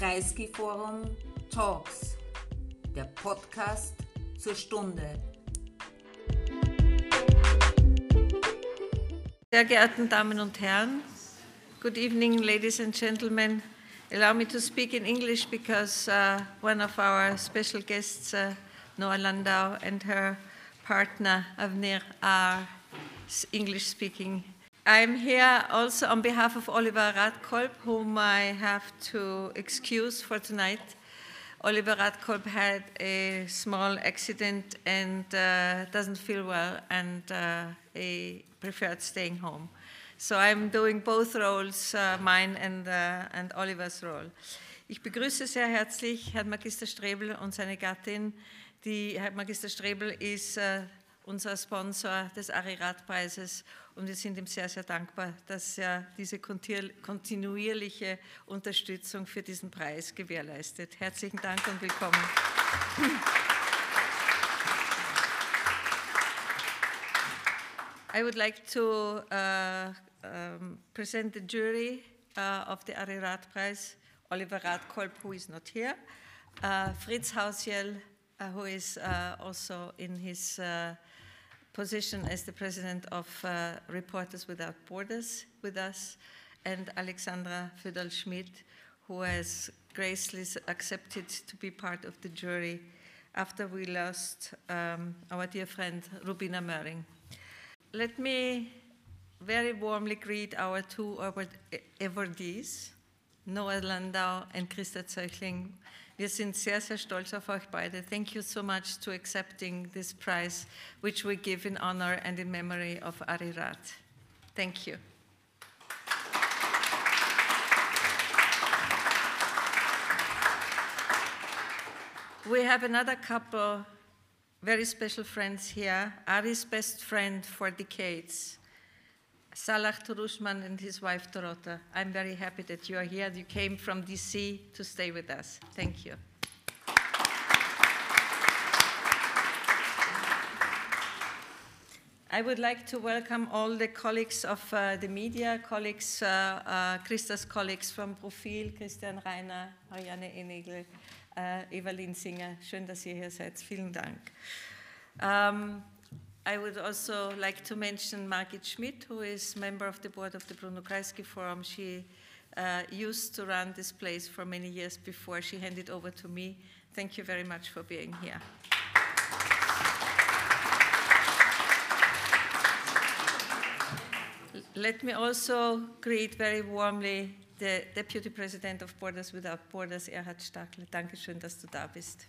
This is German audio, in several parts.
Kreisky Forum Talks, der Podcast zur Stunde. Sehr geehrten Damen und Herren, good evening, ladies and gentlemen. Allow me to speak in English because uh, one of our special guests, uh, Noah Landau, and her partner Avnir are English speaking I'm here also on behalf of Oliver Radkolb, whom I have to excuse for tonight. Oliver Radkolb had a small accident and uh, doesn't feel well, and uh, he preferred staying home. So I'm doing both roles, uh, mine and, uh, and Olivers role. Ich begrüße sehr herzlich Herrn Magister Strebel und seine Gattin. Die Herr Magister Strebel ist uh, unser Sponsor des Arirat-Preises und wir sind ihm sehr, sehr dankbar, dass er diese kontinuierliche Unterstützung für diesen Preis gewährleistet. Herzlichen Dank und willkommen. I would like to uh, um, present the jury uh, of the Arirat Prize, Oliver Radkolb, who is not here, uh, Fritz Hausjell, uh, who is uh, also in his uh, position as the president of uh, Reporters Without Borders with us, and Alexandra Fidel-Schmidt, who has graciously accepted to be part of the jury after we lost um, our dear friend Rubina Möring. Let me very warmly greet our two awardees, Noah Landau and Christa Zöchling, Wir sind sehr, sehr stolz auf euch beide. Thank you so much to accepting this prize, which we give in honor and in memory of Arirat. Thank you. We have another couple, very special friends here, Ari's best friend for decades. Salah Turushman and his wife Dorota. I'm very happy that you are here. You came from DC to stay with us. Thank you. I would like to welcome all the colleagues of uh, the media, colleagues, uh, uh, Christa's colleagues from Profil, Christian Reiner, Marianne Enigel, uh, Evelyn Singer. Schön, dass ihr hier seid. Vielen Dank. Um, I would also like to mention Margit Schmidt, who is member of the board of the Bruno Kreisky Forum. She uh, used to run this place for many years before she handed over to me. Thank you very much for being here. Let me also greet very warmly the Deputy President of Borders Without Borders, Erhard Stachel. Dankeschön, dass du da bist.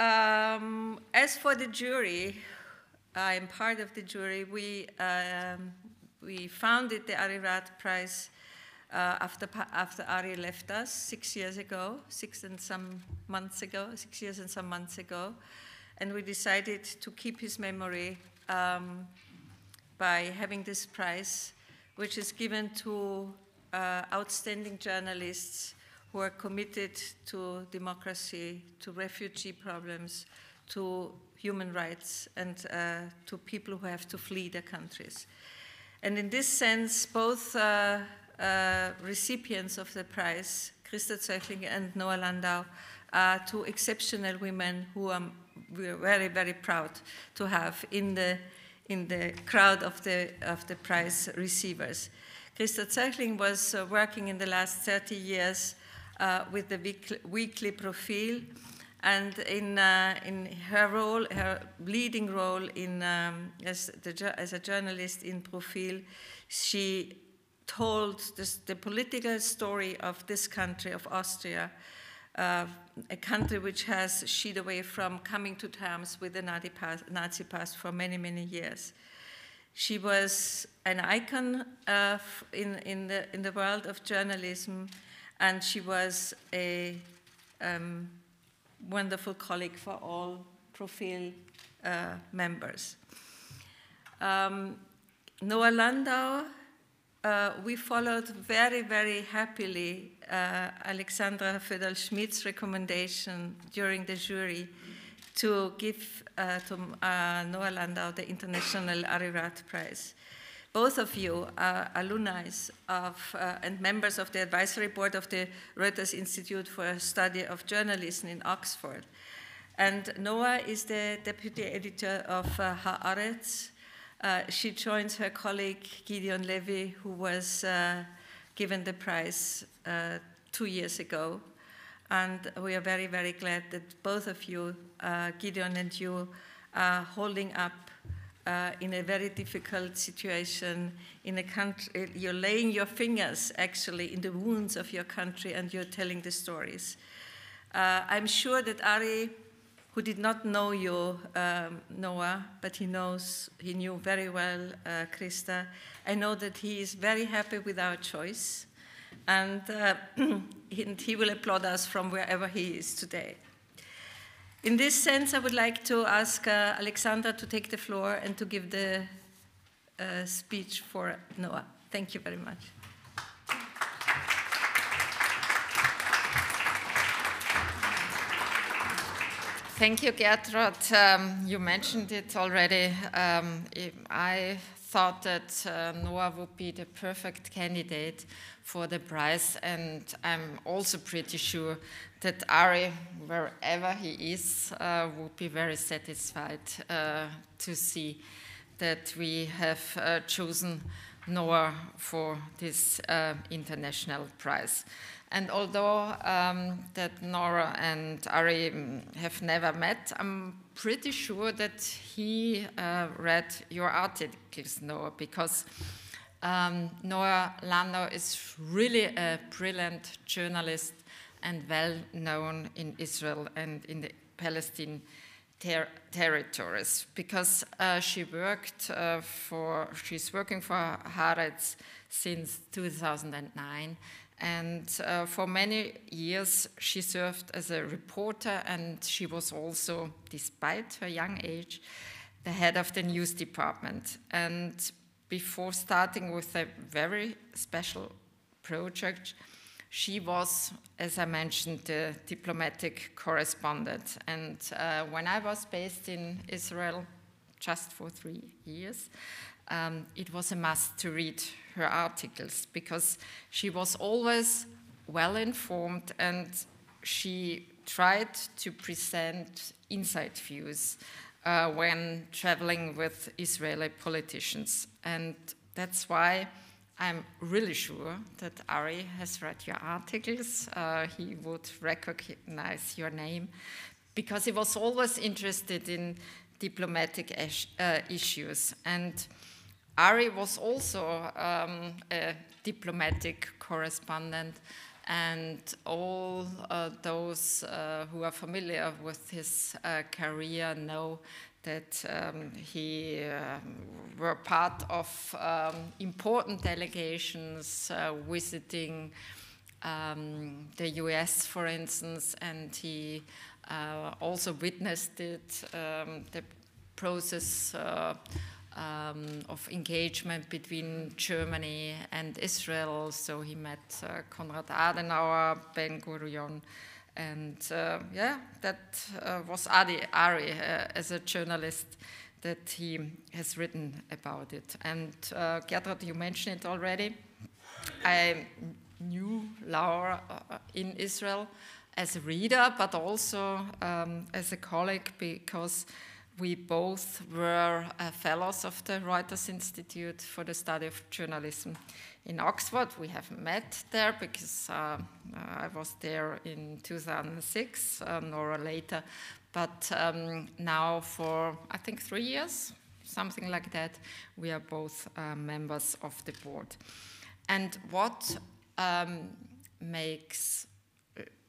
Um, as for the jury, I am part of the jury. We, um, we founded the Ari Arirat Prize uh, after, after Ari left us six years ago, six and some months ago, six years and some months ago. And we decided to keep his memory um, by having this prize, which is given to uh, outstanding journalists who are committed to democracy, to refugee problems, to human rights, and uh, to people who have to flee their countries. And in this sense, both uh, uh, recipients of the prize, Christa Zöchling and Noah Landau, are two exceptional women who are, we're very, very proud to have in the, in the crowd of the, of the prize receivers. Christa Zöchling was uh, working in the last 30 years uh, with the weekly, weekly profile. And in, uh, in her role, her leading role in, um, as, the, as a journalist in Profil, she told this, the political story of this country, of Austria, uh, a country which has shied away from coming to terms with the Nazi past, Nazi past for many, many years. She was an icon uh, in, in, the, in the world of journalism and she was a um, wonderful colleague for all Profil uh, members. Um, Noah Landau, uh, we followed very, very happily uh, Alexandra Fedel-Schmidt's recommendation during the jury to give uh, to uh, Noah Landau the International Arirat Prize both of you are alumni of, uh, and members of the advisory board of the Reuters Institute for Study of Journalism in Oxford. And Noah is the deputy editor of uh, Haaretz. Uh, she joins her colleague Gideon Levy, who was uh, given the prize uh, two years ago. And we are very, very glad that both of you, uh, Gideon and you, are holding up uh, in a very difficult situation in a country. You're laying your fingers actually in the wounds of your country and you're telling the stories. Uh, I'm sure that Ari, who did not know you, um, Noah, but he knows, he knew very well uh, Krista. I know that he is very happy with our choice and, uh, and he will applaud us from wherever he is today. In this sense, I would like to ask uh, Alexandra to take the floor and to give the uh, speech for Noah. Thank you very much. Thank you, Gertrud. Um, you mentioned it already. Um, I thought that uh, Noah would be the perfect candidate for the prize, and I'm also pretty sure that Ari, wherever he is, uh, would be very satisfied uh, to see that we have uh, chosen Noah for this uh, international prize. And although um, that Nora and Ari mm, have never met, I'm pretty sure that he uh, read your articles, Noah, because um, Noah Landau is really a brilliant journalist and well known in Israel and in the Palestine ter territories because uh, she worked uh, for, she's working for Haaretz since 2009 and uh, for many years, she served as a reporter, and she was also, despite her young age, the head of the news department. And before starting with a very special project, she was, as I mentioned, the diplomatic correspondent. And uh, when I was based in Israel just for three years, um, it was a must to read her articles because she was always well informed and she tried to present inside views uh, when traveling with Israeli politicians. And that's why I'm really sure that Ari has read your articles. Uh, he would recognize your name because he was always interested in diplomatic uh, issues. And Ari was also um, a diplomatic correspondent, and all uh, those uh, who are familiar with his uh, career know that um, he um, were part of um, important delegations uh, visiting um, the US, for instance, and he uh, also witnessed it, um, the process uh, um, of engagement between Germany and Israel. So he met uh, Konrad Adenauer, Ben Gurion, and uh, yeah, that uh, was Adi Ari uh, as a journalist that he has written about it. And uh, Gertrud, you mentioned it already. I knew Laura uh, in Israel as a reader, but also um, as a colleague because we both were uh, fellows of the Reuters Institute for the Study of Journalism in Oxford. We have met there because uh, I was there in 2006, um, or later. But um, now, for I think three years, something like that, we are both uh, members of the board. And what um, makes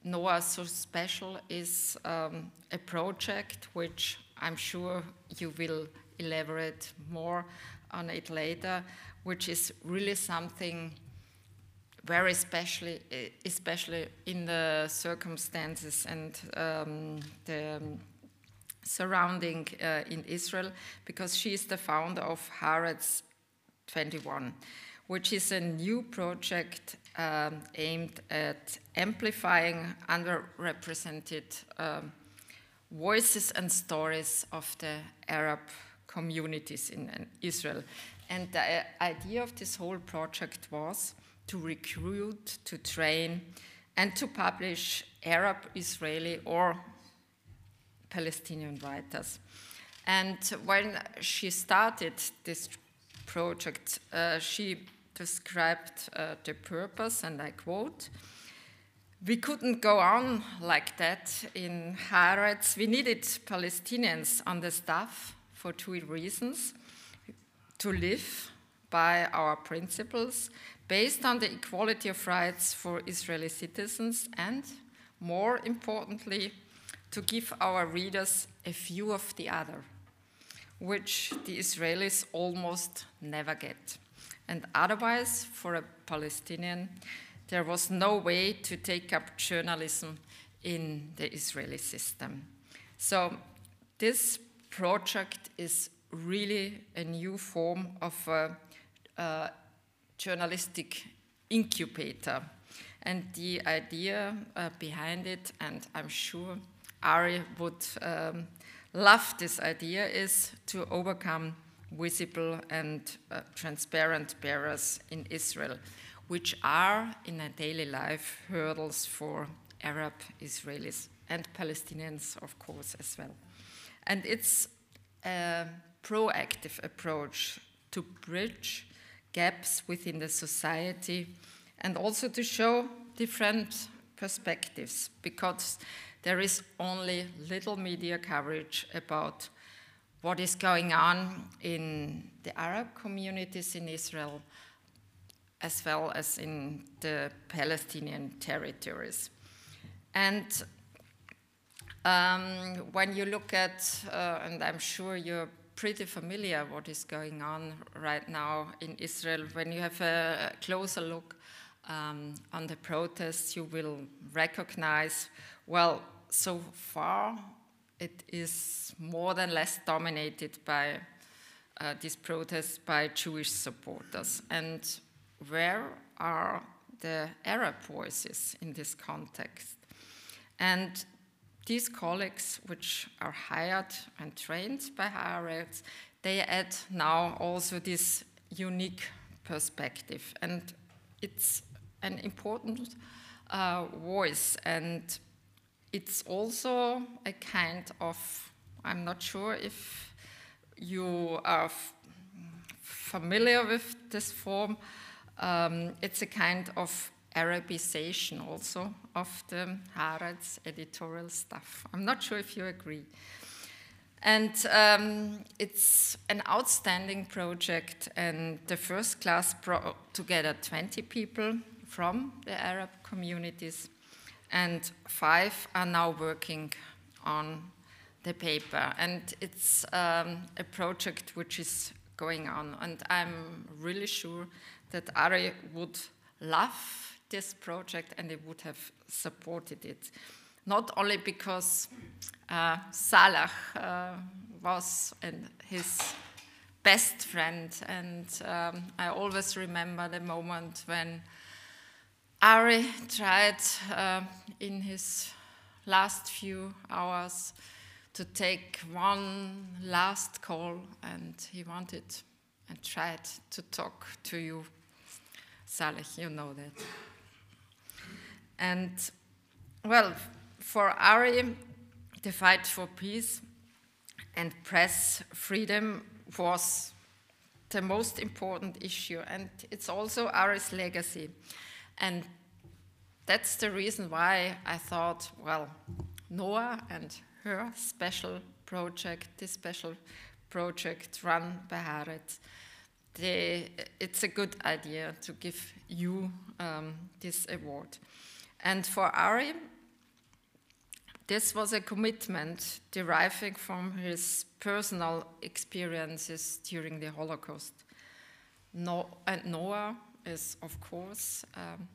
Noah so special is um, a project which I'm sure you will elaborate more on it later, which is really something very especially, especially in the circumstances and um, the surrounding uh, in Israel, because she is the founder of Haaretz 21, which is a new project um, aimed at amplifying underrepresented um, voices and stories of the Arab communities in Israel. And the idea of this whole project was to recruit, to train, and to publish Arab, Israeli, or Palestinian writers. And when she started this project, uh, she described uh, the purpose, and I quote, we couldn't go on like that in Haaretz. We needed Palestinians on the staff for two reasons to live by our principles based on the equality of rights for Israeli citizens and, more importantly, to give our readers a view of the other, which the Israelis almost never get. And otherwise, for a Palestinian, there was no way to take up journalism in the Israeli system. So, this project is really a new form of a, a journalistic incubator. And the idea uh, behind it, and I'm sure Ari would um, love this idea, is to overcome visible and uh, transparent barriers in Israel, which are in daily life hurdles for Arab Israelis and Palestinians, of course, as well. And it's a proactive approach to bridge gaps within the society and also to show different perspectives because there is only little media coverage about what is going on in the Arab communities in Israel as well as in the Palestinian territories. And um, when you look at, uh, and I'm sure you're pretty familiar what is going on right now in Israel, when you have a closer look um, on the protests, you will recognize, well, so far it is more than less dominated by uh, these protests by Jewish supporters. And where are the Arab voices in this context? And these colleagues, which are hired and trained by Haaretz, they add now also this unique perspective. And it's an important uh, voice. And it's also a kind of, I'm not sure if you are familiar with this form, um, it's a kind of Arabization also of the Haaretz editorial stuff. I'm not sure if you agree. And um, it's an outstanding project, and the first class brought together 20 people from the Arab communities, and five are now working on the paper. And it's um, a project which is going on, and I'm really sure that Ari would love this project and they would have supported it. Not only because uh, Salah uh, was and his best friend, and um, I always remember the moment when Ari tried uh, in his last few hours to take one last call, and he wanted and tried to talk to you. Saleh, you know that. And well, for Ari, the fight for peace and press freedom was the most important issue, and it's also Ari's legacy. And that's the reason why I thought, well, Noah and her special project, this special project run by Haaretz, it's a good idea to give you um, this award. And for Ari, this was a commitment deriving from his personal experiences during the Holocaust. No, and Noah is, of course, um,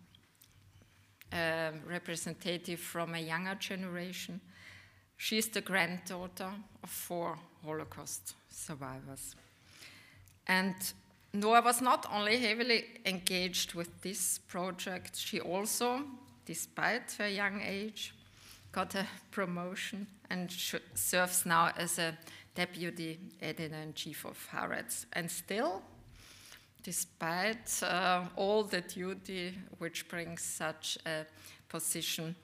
a representative from a younger generation. She is the granddaughter of four Holocaust survivors. And Noah was not only heavily engaged with this project, she also despite her young age, got a promotion and serves now as a deputy editor-in-chief of Haaretz. And still, despite uh, all the duty which brings such a position,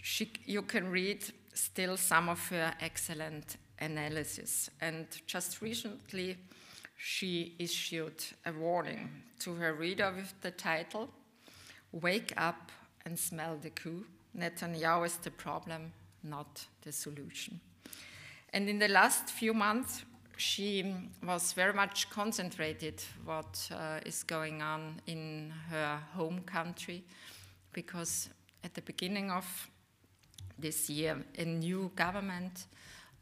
she, you can read still some of her excellent analysis. And just recently, she issued a warning to her reader with the title Wake Up and Smell the Coup. Netanyahu is the problem, not the solution. And in the last few months, she was very much concentrated what uh, is going on in her home country because at the beginning of this year a new government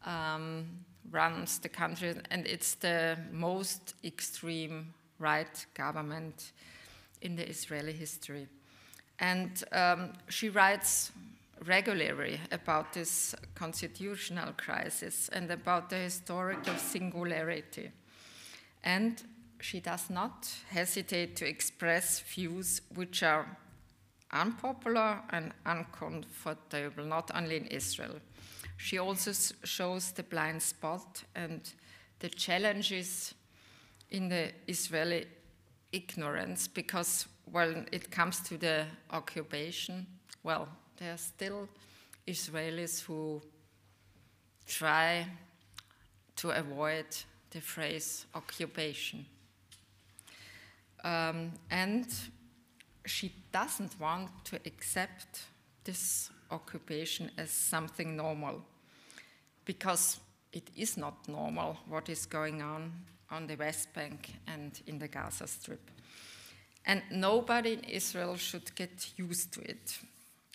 um, runs the country and it's the most extreme right government in the Israeli history. And um, she writes regularly about this constitutional crisis and about the historical singularity. And she does not hesitate to express views which are unpopular and uncomfortable, not only in Israel. She also shows the blind spot and the challenges in the Israeli ignorance because when it comes to the occupation, well, there are still Israelis who try to avoid the phrase occupation. Um, and she doesn't want to accept this occupation as something normal because it is not normal what is going on on the West Bank and in the Gaza Strip. And nobody in Israel should get used to it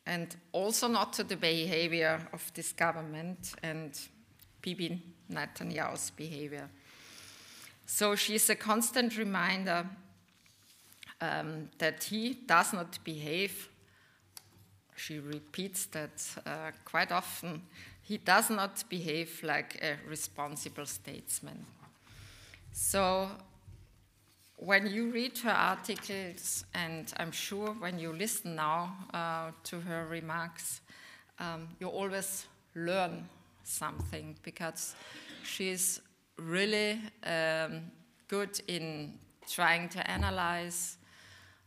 and also not to the behavior of this government and Bibi Netanyahu's behavior. So she's a constant reminder um, that he does not behave. She repeats that uh, quite often. He does not behave like a responsible statesman. So when you read her articles, and I'm sure when you listen now uh, to her remarks, um, you always learn something because she's really um, good in trying to analyze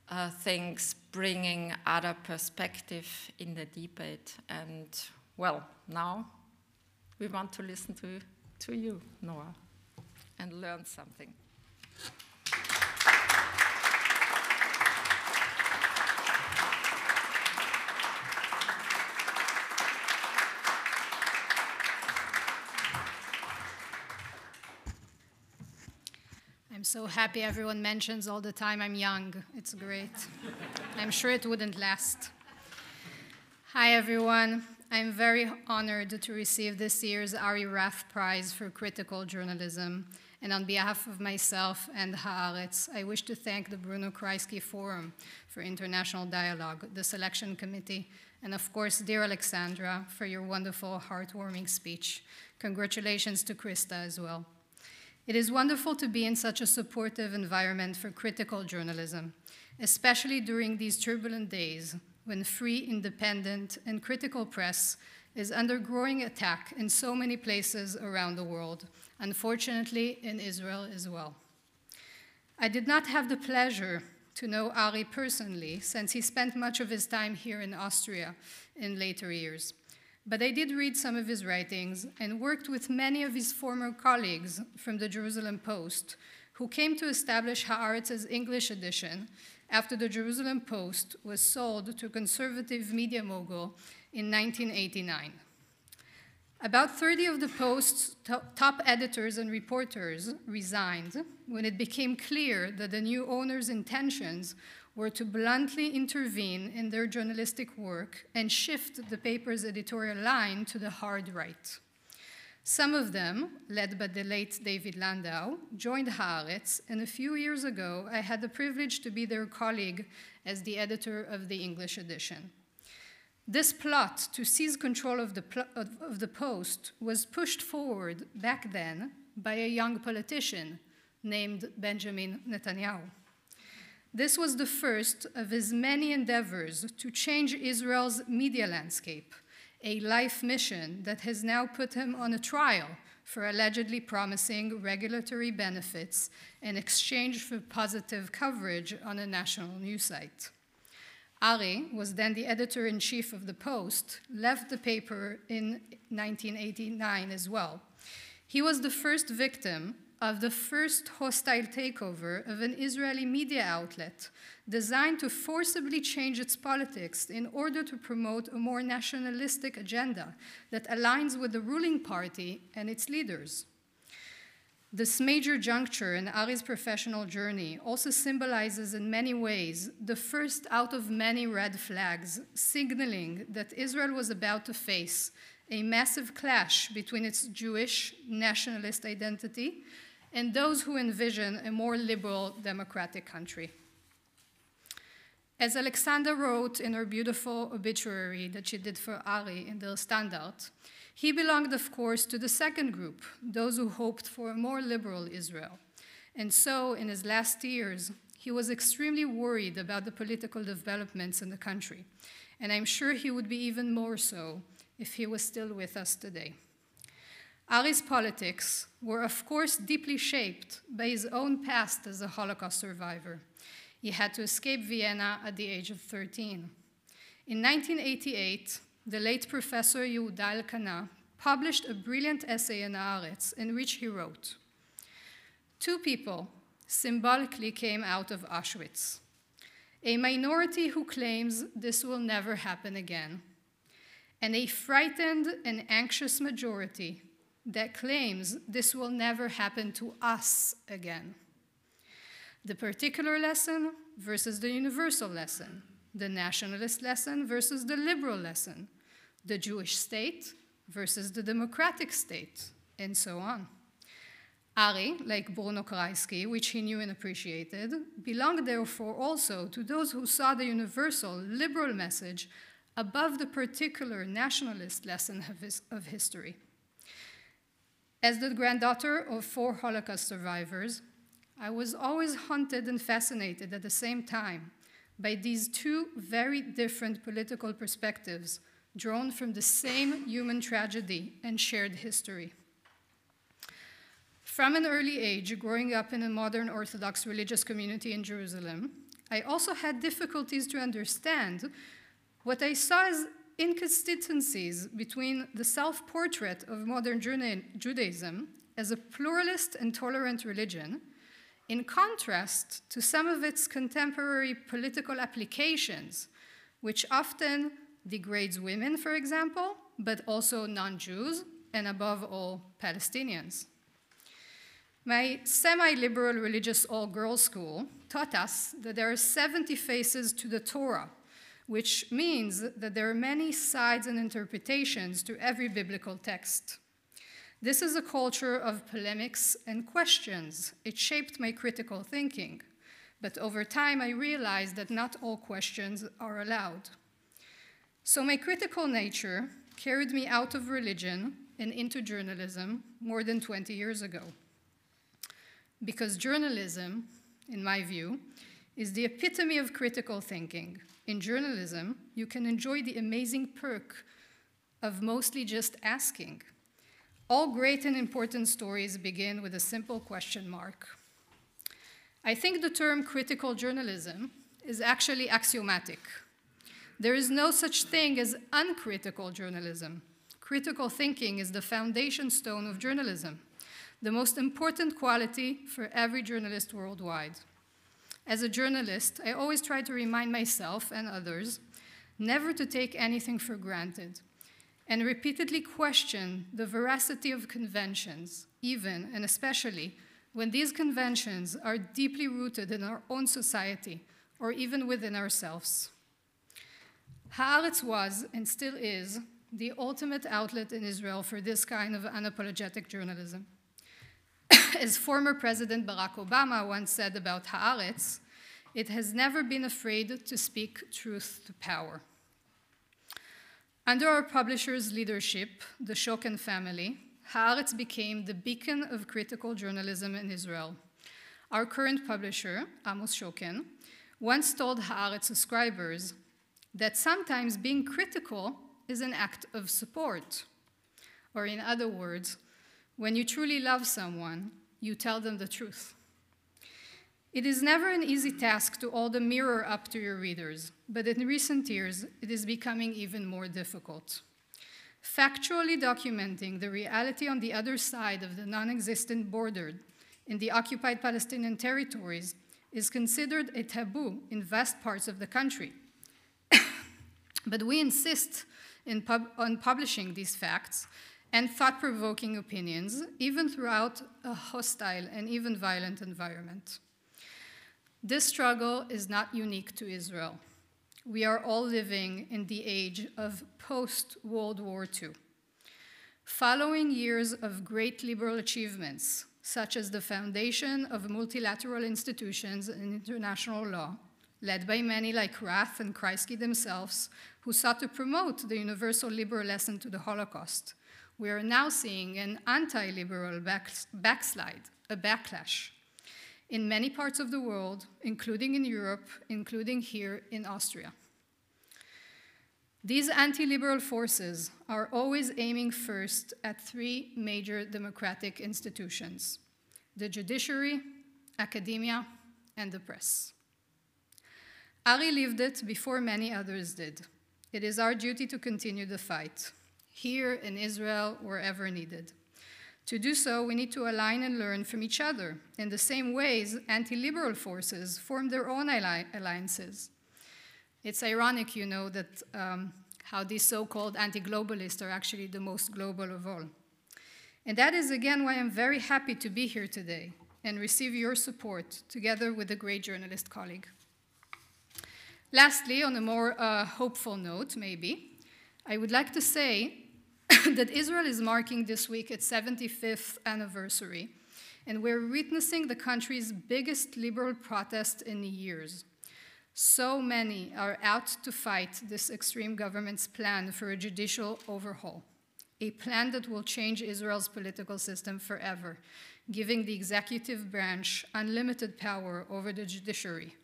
uh, things, bringing other perspective in the debate. And well, now we want to listen to, to you, Noah, and learn something. So happy everyone mentions all the time I'm young. It's great. I'm sure it wouldn't last. Hi, everyone. I'm very honored to receive this year's Ari Rath Prize for Critical Journalism. And on behalf of myself and Haaretz, I wish to thank the Bruno Kreisky Forum for International Dialogue, the selection committee, and of course, dear Alexandra, for your wonderful, heartwarming speech. Congratulations to Krista as well. It is wonderful to be in such a supportive environment for critical journalism, especially during these turbulent days when free, independent, and critical press is under growing attack in so many places around the world, unfortunately in Israel as well. I did not have the pleasure to know Ari personally, since he spent much of his time here in Austria in later years. But I did read some of his writings and worked with many of his former colleagues from the Jerusalem Post, who came to establish Haaretz's English edition after the Jerusalem Post was sold to conservative media mogul in 1989. About 30 of the Post's top editors and reporters resigned when it became clear that the new owner's intentions were to bluntly intervene in their journalistic work and shift the paper's editorial line to the hard right. Some of them, led by the late David Landau, joined Haaretz, and a few years ago I had the privilege to be their colleague as the editor of the English edition. This plot to seize control of the, of, the Post was pushed forward back then by a young politician named Benjamin Netanyahu. This was the first of his many endeavors to change Israel's media landscape, a life mission that has now put him on a trial for allegedly promising regulatory benefits in exchange for positive coverage on a national news site. Ari was then the editor in chief of the Post, left the paper in 1989 as well. He was the first victim of the first hostile takeover of an Israeli media outlet designed to forcibly change its politics in order to promote a more nationalistic agenda that aligns with the ruling party and its leaders. This major juncture in Ari's professional journey also symbolizes in many ways the first out of many red flags signaling that Israel was about to face a massive clash between its Jewish nationalist identity and those who envision a more liberal democratic country. As Alexandra wrote in her beautiful obituary that she did for Ari in the Standard, he belonged, of course, to the second group, those who hoped for a more liberal Israel. And so, in his last years, he was extremely worried about the political developments in the country. And I'm sure he would be even more so if he was still with us today. Ari's politics were, of course, deeply shaped by his own past as a Holocaust survivor. He had to escape Vienna at the age of 13. In 1988, the late Professor Yehuda Elkana published a brilliant essay in Haaretz in which he wrote Two people symbolically came out of Auschwitz a minority who claims this will never happen again, and a frightened and anxious majority that claims this will never happen to us again the particular lesson versus the universal lesson, the nationalist lesson versus the liberal lesson, the Jewish state versus the democratic state, and so on. Ari, like Bruno Kreisky, which he knew and appreciated, belonged therefore also to those who saw the universal liberal message above the particular nationalist lesson of, his, of history. As the granddaughter of four Holocaust survivors, I was always haunted and fascinated at the same time by these two very different political perspectives drawn from the same human tragedy and shared history. From an early age, growing up in a modern Orthodox religious community in Jerusalem, I also had difficulties to understand what I saw as inconsistencies between the self portrait of modern Judaism as a pluralist and tolerant religion in contrast to some of its contemporary political applications, which often degrades women, for example, but also non Jews, and above all, Palestinians. My semi liberal religious all girls school taught us that there are 70 faces to the Torah, which means that there are many sides and interpretations to every biblical text. This is a culture of polemics and questions. It shaped my critical thinking. But over time, I realized that not all questions are allowed. So my critical nature carried me out of religion and into journalism more than 20 years ago. Because journalism, in my view, is the epitome of critical thinking. In journalism, you can enjoy the amazing perk of mostly just asking. All great and important stories begin with a simple question mark. I think the term critical journalism is actually axiomatic. There is no such thing as uncritical journalism. Critical thinking is the foundation stone of journalism, the most important quality for every journalist worldwide. As a journalist, I always try to remind myself and others never to take anything for granted and repeatedly question the veracity of conventions, even and especially when these conventions are deeply rooted in our own society or even within ourselves. Haaretz was and still is the ultimate outlet in Israel for this kind of unapologetic journalism. As former President Barack Obama once said about Haaretz, it has never been afraid to speak truth to power. Under our publisher's leadership, the Shoken family, Haaretz became the beacon of critical journalism in Israel. Our current publisher, Amos Shoken, once told Haaretz subscribers that sometimes being critical is an act of support. Or, in other words, When you truly love someone, you tell them the truth. It is never an easy task to hold a mirror up to your readers, but in recent years, it is becoming even more difficult. Factually documenting the reality on the other side of the non existent border in the occupied Palestinian territories is considered a taboo in vast parts of the country. but we insist pub- on publishing these facts and thought provoking opinions, even throughout a hostile and even violent environment. This struggle is not unique to Israel. We are all living in the age of post World War II. Following years of great liberal achievements, such as the foundation of multilateral institutions and international law, led by many like Rath and Kreisky themselves, who sought to promote the universal liberal lesson to the Holocaust. We are now seeing an anti liberal back, backslide, a backlash, in many parts of the world, including in Europe, including here in Austria. These anti liberal forces are always aiming first at three major democratic institutions the judiciary, academia, and the press. Ari lived it before many others did. It is our duty to continue the fight, here in Israel, wherever needed. To do so, we need to align and learn from each other in the same ways anti liberal forces form their own alliances. It's ironic, you know, that um, how these so called anti globalists are actually the most global of all. And that is again why I'm very happy to be here today and receive your support together with a great journalist colleague. Lastly, on a more uh, hopeful note, maybe, I would like to say that Israel is marking this week its 75th anniversary, and we're witnessing the country's biggest liberal protest in years. So many are out to fight this extreme government's plan for a judicial overhaul, a plan that will change Israel's political system forever, giving the executive branch unlimited power over the judiciary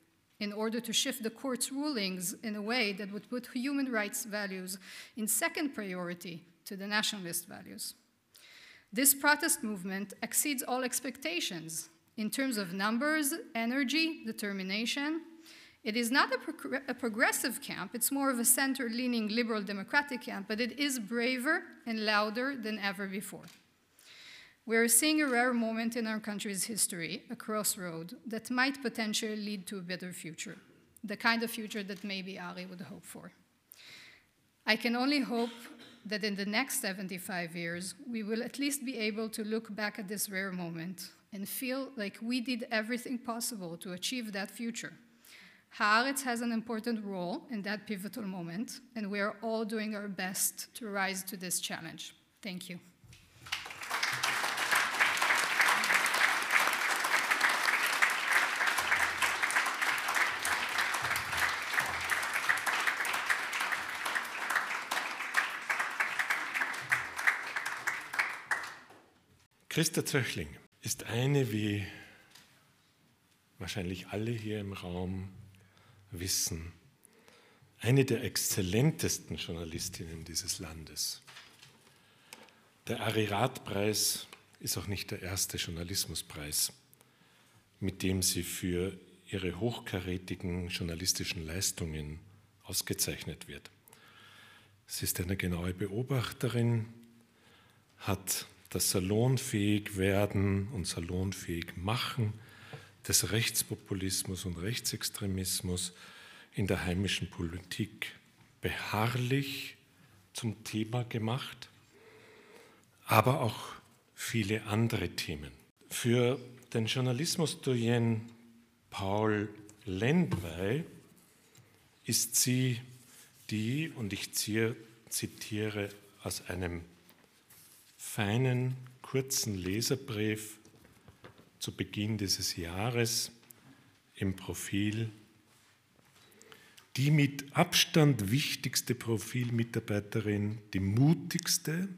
in order to shift the court's rulings in a way that would put human rights values in second priority to the nationalist values. This protest movement exceeds all expectations in terms of numbers, energy, determination, it is not a, pro a, progressive camp, it's more of a center leaning liberal democratic camp, but it is braver and louder than ever before. We're seeing a rare moment in our country's history, a crossroad that might potentially lead to a better future, the kind of future that maybe Ali would hope for. I can only hope that in the next 75 years, we will at least be able to look back at this rare moment and feel like we did everything possible to achieve that future. Haaretz has an important role in that pivotal moment, and we are all doing our best to rise to this challenge. Thank you. Christa Zöchling ist eine, wie wahrscheinlich alle hier im Raum wissen, eine der exzellentesten Journalistinnen dieses Landes. Der Arirat-Preis ist auch nicht der erste Journalismuspreis, mit dem sie für ihre hochkarätigen journalistischen Leistungen ausgezeichnet wird. Sie ist eine genaue Beobachterin, hat das salonfähig werden und salonfähig machen des Rechtspopulismus und Rechtsextremismus in der heimischen Politik beharrlich zum Thema gemacht, aber auch viele andere Themen. Für den Journalismus-Doyen Paul Lendwey ist sie die, und ich zitiere aus einem feinen, kurzen Leserbrief zu Beginn dieses Jahres im Profil die mit Abstand wichtigste Profilmitarbeiterin, die mutigste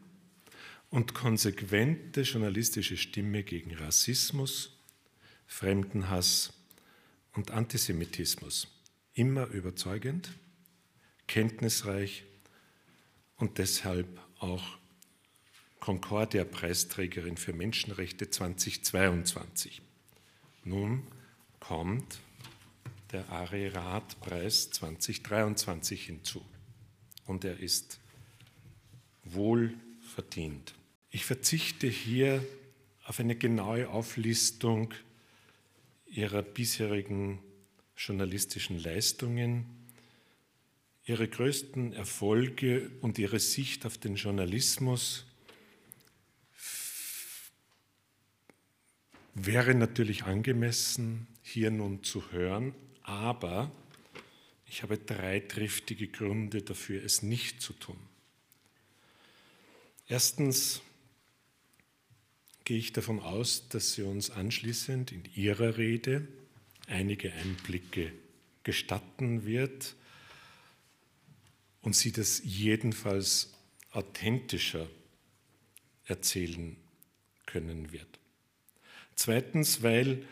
und konsequente journalistische Stimme gegen Rassismus, Fremdenhass und Antisemitismus. Immer überzeugend, kenntnisreich und deshalb auch Concordia-Preisträgerin für Menschenrechte 2022. Nun kommt der Ari-Rat-Preis 2023 hinzu. Und er ist wohl verdient. Ich verzichte hier auf eine genaue Auflistung ihrer bisherigen journalistischen Leistungen, ihre größten Erfolge und ihre Sicht auf den Journalismus wäre natürlich angemessen, hier nun zu hören, aber ich habe drei triftige Gründe dafür, es nicht zu tun. Erstens gehe ich davon aus, dass sie uns anschließend in ihrer Rede einige Einblicke gestatten wird und sie das jedenfalls authentischer erzählen können wird. Zweitens, weil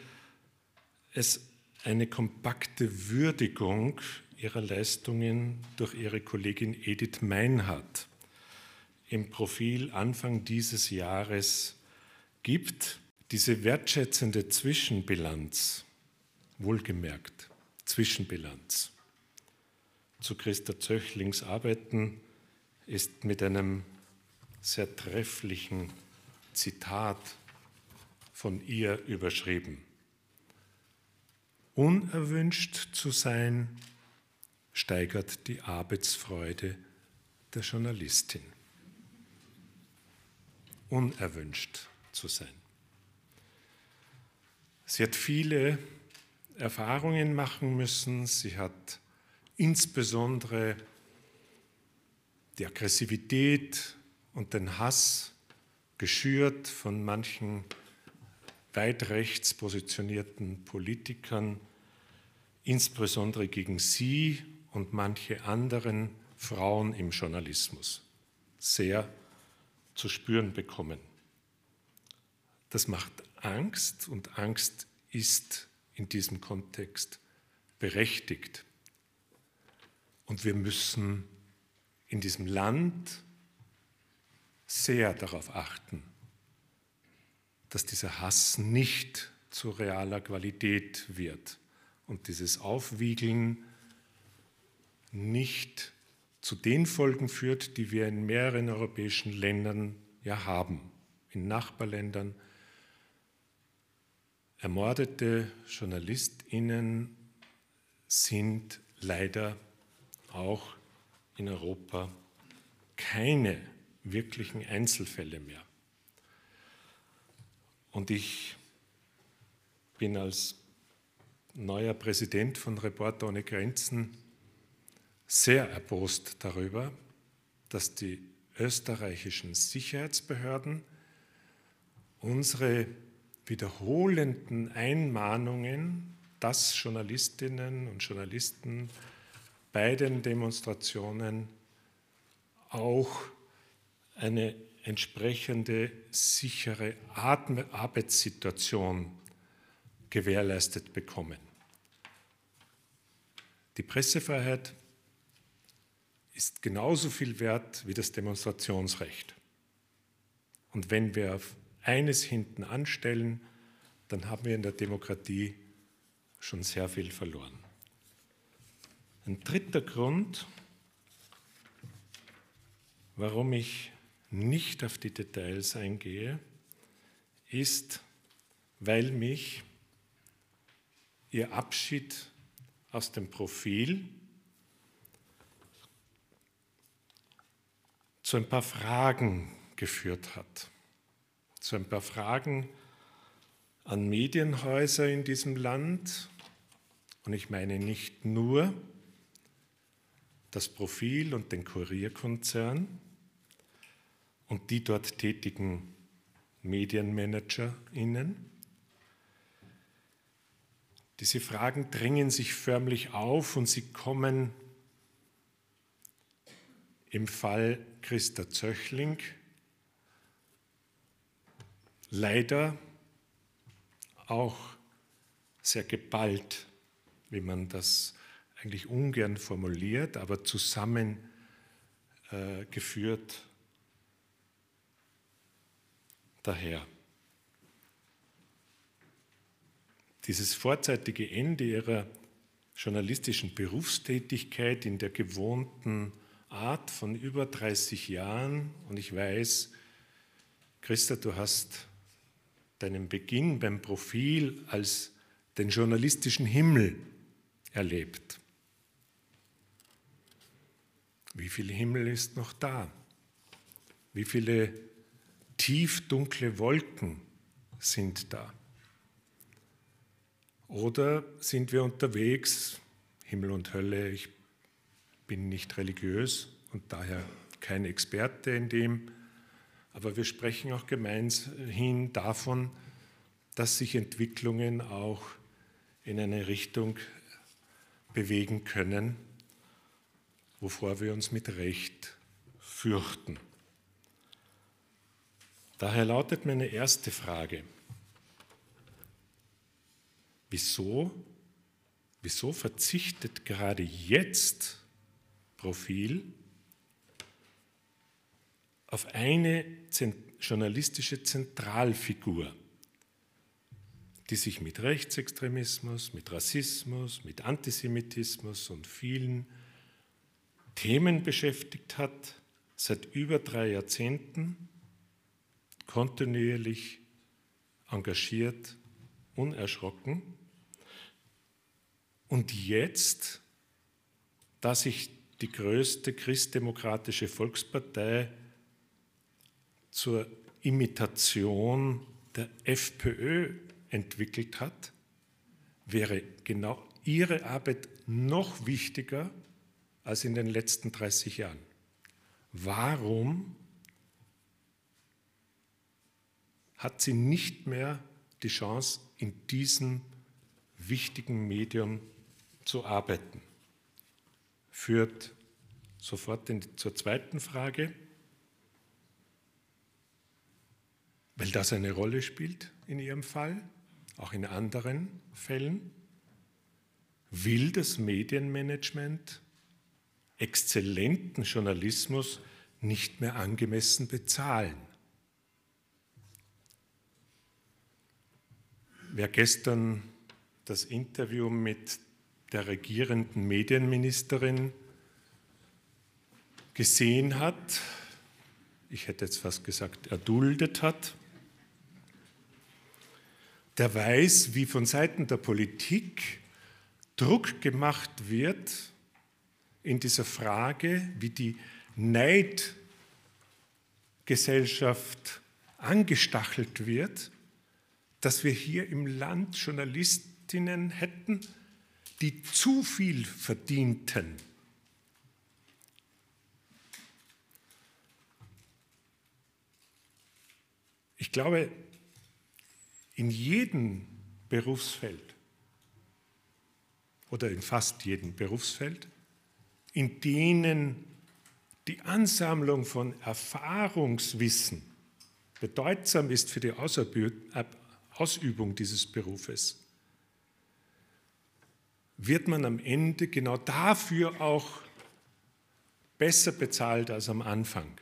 es eine kompakte Würdigung ihrer Leistungen durch ihre Kollegin Edith Meinhardt im Profil Anfang dieses Jahres gibt. Diese wertschätzende Zwischenbilanz, wohlgemerkt, Zwischenbilanz zu Christa Zöchlings Arbeiten ist mit einem sehr trefflichen Zitat von ihr überschrieben. Unerwünscht zu sein, steigert die Arbeitsfreude der Journalistin. Unerwünscht zu sein. Sie hat viele Erfahrungen machen müssen. Sie hat insbesondere die Aggressivität und den Hass geschürt von manchen weit rechts positionierten Politikern, insbesondere gegen sie und manche anderen Frauen im Journalismus, sehr zu spüren bekommen. Das macht Angst und Angst ist in diesem Kontext berechtigt. Und wir müssen in diesem Land sehr darauf achten, dass dieser Hass nicht zu realer Qualität wird und dieses Aufwiegeln nicht zu den Folgen führt, die wir in mehreren europäischen Ländern ja haben, in Nachbarländern. Ermordete Journalistinnen sind leider auch in Europa keine wirklichen Einzelfälle mehr. Und ich bin als neuer Präsident von Reporter ohne Grenzen sehr erbost darüber, dass die österreichischen Sicherheitsbehörden unsere wiederholenden Einmahnungen, dass Journalistinnen und Journalisten bei den Demonstrationen auch eine entsprechende sichere Arbeitssituation gewährleistet bekommen. Die Pressefreiheit ist genauso viel wert wie das Demonstrationsrecht. Und wenn wir auf eines hinten anstellen, dann haben wir in der Demokratie schon sehr viel verloren. Ein dritter Grund, warum ich nicht auf die Details eingehe, ist, weil mich ihr Abschied aus dem Profil zu ein paar Fragen geführt hat. Zu ein paar Fragen an Medienhäuser in diesem Land. Und ich meine nicht nur das Profil und den Kurierkonzern und die dort tätigen MedienmanagerInnen. Diese Fragen drängen sich förmlich auf und sie kommen im Fall Christa Zöchling leider auch sehr geballt, wie man das eigentlich ungern formuliert, aber zusammengeführt daher. Dieses vorzeitige Ende ihrer journalistischen Berufstätigkeit in der gewohnten Art von über 30 Jahren, und ich weiß, Christa, du hast deinen Beginn beim Profil als den journalistischen Himmel erlebt. Wie viel Himmel ist noch da? Wie viele tiefdunkle Wolken sind da? Oder sind wir unterwegs, Himmel und Hölle, ich bin nicht religiös und daher kein Experte in dem, aber wir sprechen auch gemeinhin davon, dass sich Entwicklungen auch in eine Richtung bewegen können, wovor wir uns mit Recht fürchten. Daher lautet meine erste Frage, wieso, wieso verzichtet gerade jetzt Profil auf eine journalistische Zentralfigur, die sich mit Rechtsextremismus, mit Rassismus, mit Antisemitismus und vielen Themen beschäftigt hat, seit über drei Jahrzehnten, kontinuierlich engagiert, unerschrocken. Und jetzt, da sich die größte christdemokratische Volkspartei zur Imitation der FPÖ entwickelt hat, wäre genau ihre Arbeit noch wichtiger als in den letzten 30 Jahren. Warum hat sie nicht mehr die Chance, in diesem wichtigen Medium zu arbeiten? Führt sofort in, zur zweiten Frage. weil das eine Rolle spielt in Ihrem Fall, auch in anderen Fällen, will das Medienmanagement exzellenten Journalismus nicht mehr angemessen bezahlen. Wer gestern das Interview mit der regierenden Medienministerin gesehen hat, ich hätte jetzt fast gesagt, erduldet hat, der weiß, wie von Seiten der Politik Druck gemacht wird in dieser Frage, wie die Neidgesellschaft angestachelt wird, dass wir hier im Land Journalistinnen hätten, die zu viel verdienten. Ich glaube, in jedem Berufsfeld oder in fast jedem Berufsfeld, in denen die Ansammlung von Erfahrungswissen bedeutsam ist für die Ausübung dieses Berufes, wird man am Ende genau dafür auch besser bezahlt als am Anfang.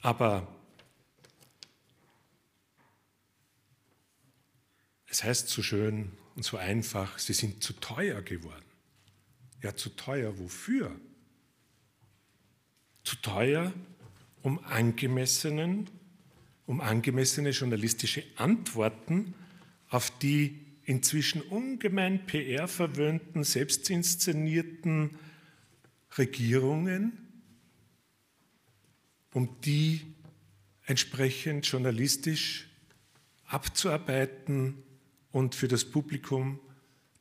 Aber Es heißt so schön und so einfach, sie sind zu teuer geworden. Ja, zu teuer wofür? Zu teuer, um angemessenen, um angemessene journalistische Antworten auf die inzwischen ungemein PR verwöhnten, selbstinszenierten Regierungen, um die entsprechend journalistisch abzuarbeiten und für das Publikum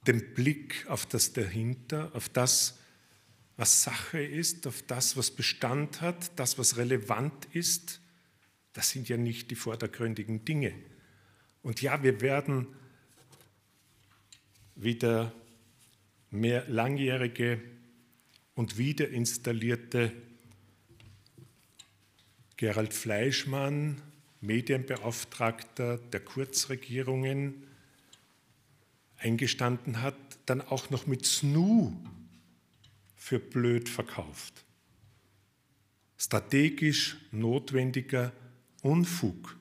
den Blick auf das dahinter, auf das, was Sache ist, auf das, was Bestand hat, das, was relevant ist, das sind ja nicht die vordergründigen Dinge. Und ja, wir werden wieder mehr langjährige und wiederinstallierte Gerald Fleischmann, Medienbeauftragter der Kurzregierungen, eingestanden hat, dann auch noch mit Snoo für blöd verkauft. strategisch notwendiger Unfug?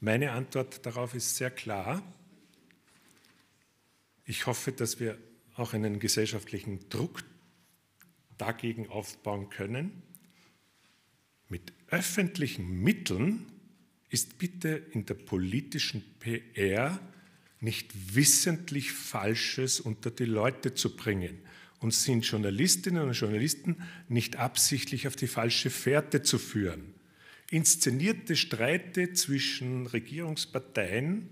Meine Antwort darauf ist sehr klar. Ich hoffe, dass wir auch einen gesellschaftlichen Druck dagegen aufbauen können. Mit öffentlichen Mitteln ist bitte in der politischen PR nicht wissentlich Falsches unter die Leute zu bringen und sind Journalistinnen und Journalisten nicht absichtlich auf die falsche Fährte zu führen. Inszenierte Streite zwischen Regierungsparteien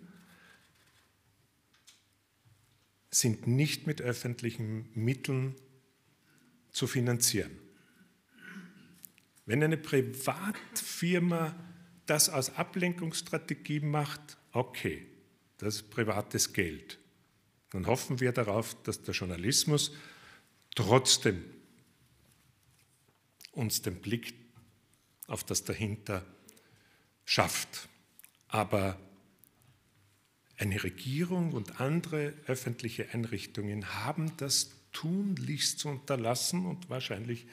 sind nicht mit öffentlichen Mitteln zu finanzieren. Wenn eine Privatfirma das aus Ablenkungsstrategie macht, okay, das ist privates Geld. Dann hoffen wir darauf, dass der Journalismus trotzdem uns den Blick auf das dahinter schafft. Aber eine Regierung und andere öffentliche Einrichtungen haben das tunlichst zu unterlassen und wahrscheinlich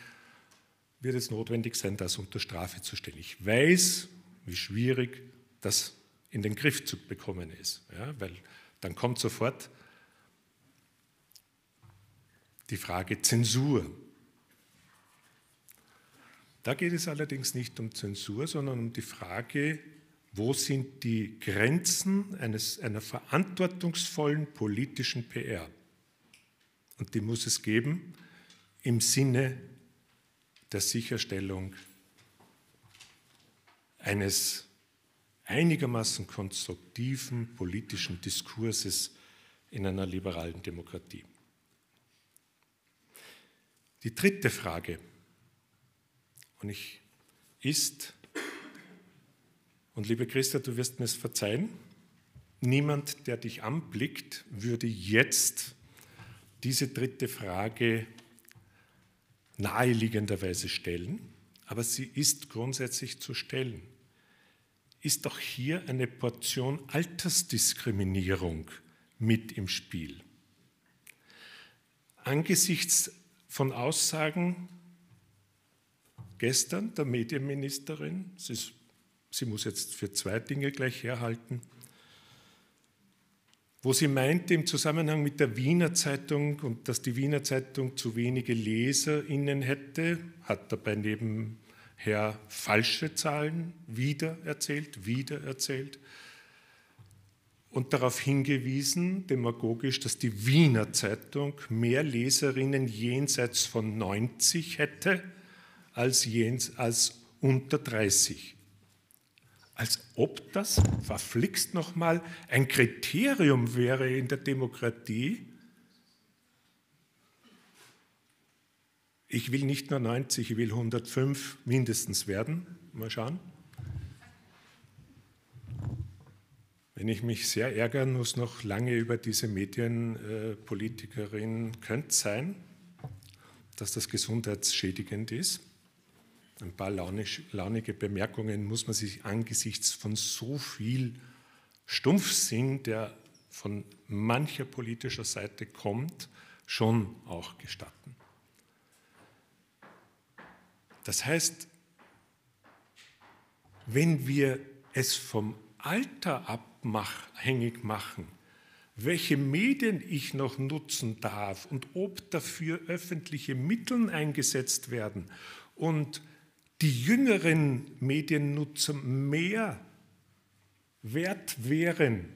wird es notwendig sein, das unter Strafe zu stellen. Ich weiß, wie schwierig das in den Griff zu bekommen ist, ja, weil dann kommt sofort die Frage Zensur. Da geht es allerdings nicht um Zensur, sondern um die Frage, wo sind die Grenzen eines, einer verantwortungsvollen politischen PR? Und die muss es geben im Sinne der Sicherstellung eines einigermaßen konstruktiven politischen Diskurses in einer liberalen Demokratie. Die dritte Frage und ich, ist, und liebe Christa, du wirst mir es verzeihen, niemand, der dich anblickt, würde jetzt diese dritte Frage naheliegenderweise stellen, aber sie ist grundsätzlich zu stellen. Ist doch hier eine Portion Altersdiskriminierung mit im Spiel. Angesichts von Aussagen gestern der Medienministerin, sie, sie muss jetzt für zwei Dinge gleich herhalten, wo sie meinte im Zusammenhang mit der Wiener Zeitung und dass die Wiener Zeitung zu wenige LeserInnen hätte, hat dabei nebenher falsche Zahlen wieder erzählt, wieder erzählt und darauf hingewiesen, demagogisch, dass die Wiener Zeitung mehr Leserinnen jenseits von 90 hätte als, jens, als unter 30 als ob das, verflixt nochmal, ein Kriterium wäre in der Demokratie. Ich will nicht nur 90, ich will 105 mindestens werden. Mal schauen. Wenn ich mich sehr ärgern muss, noch lange über diese Medienpolitikerin, könnte sein, dass das gesundheitsschädigend ist. Ein paar launige Bemerkungen muss man sich angesichts von so viel Stumpfsinn, der von mancher politischer Seite kommt, schon auch gestatten. Das heißt, wenn wir es vom Alter abhängig machen, welche Medien ich noch nutzen darf und ob dafür öffentliche Mittel eingesetzt werden und die jüngeren Mediennutzer mehr wert wären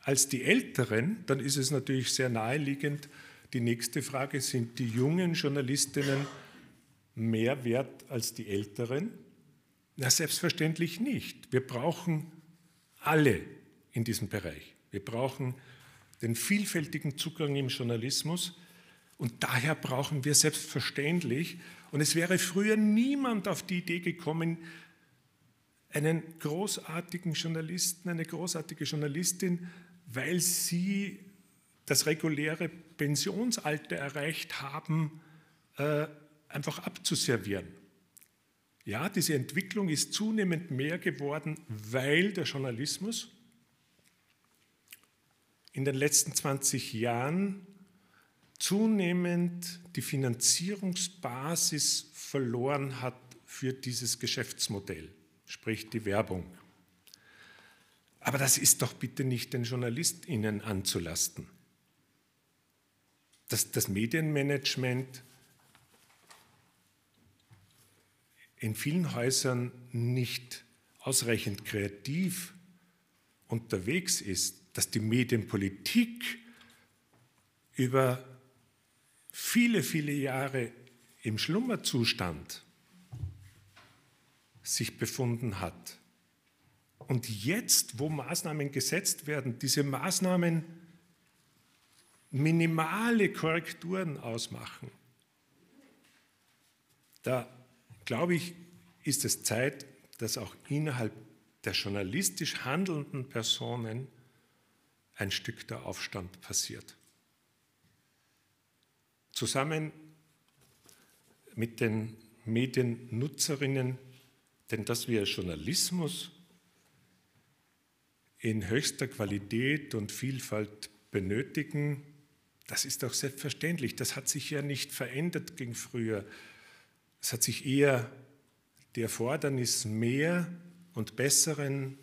als die älteren, dann ist es natürlich sehr naheliegend, die nächste Frage, sind die jungen Journalistinnen mehr wert als die älteren? Na, selbstverständlich nicht. Wir brauchen alle in diesem Bereich. Wir brauchen den vielfältigen Zugang im Journalismus und daher brauchen wir selbstverständlich und es wäre früher niemand auf die Idee gekommen, einen großartigen Journalisten, eine großartige Journalistin, weil sie das reguläre Pensionsalter erreicht haben, äh, einfach abzuservieren. Ja, diese Entwicklung ist zunehmend mehr geworden, weil der Journalismus in den letzten 20 Jahren zunehmend die Finanzierungsbasis verloren hat für dieses Geschäftsmodell, sprich die Werbung. Aber das ist doch bitte nicht den JournalistInnen anzulasten. Dass das Medienmanagement in vielen Häusern nicht ausreichend kreativ unterwegs ist, dass die Medienpolitik über viele, viele Jahre im Schlummerzustand sich befunden hat. Und jetzt, wo Maßnahmen gesetzt werden, diese Maßnahmen minimale Korrekturen ausmachen, da glaube ich, ist es Zeit, dass auch innerhalb der journalistisch handelnden Personen ein Stück der Aufstand passiert. Zusammen mit den Mediennutzerinnen, denn dass wir Journalismus in höchster Qualität und Vielfalt benötigen, das ist doch selbstverständlich. Das hat sich ja nicht verändert gegen früher. Es hat sich eher die Erfordernis mehr und besseren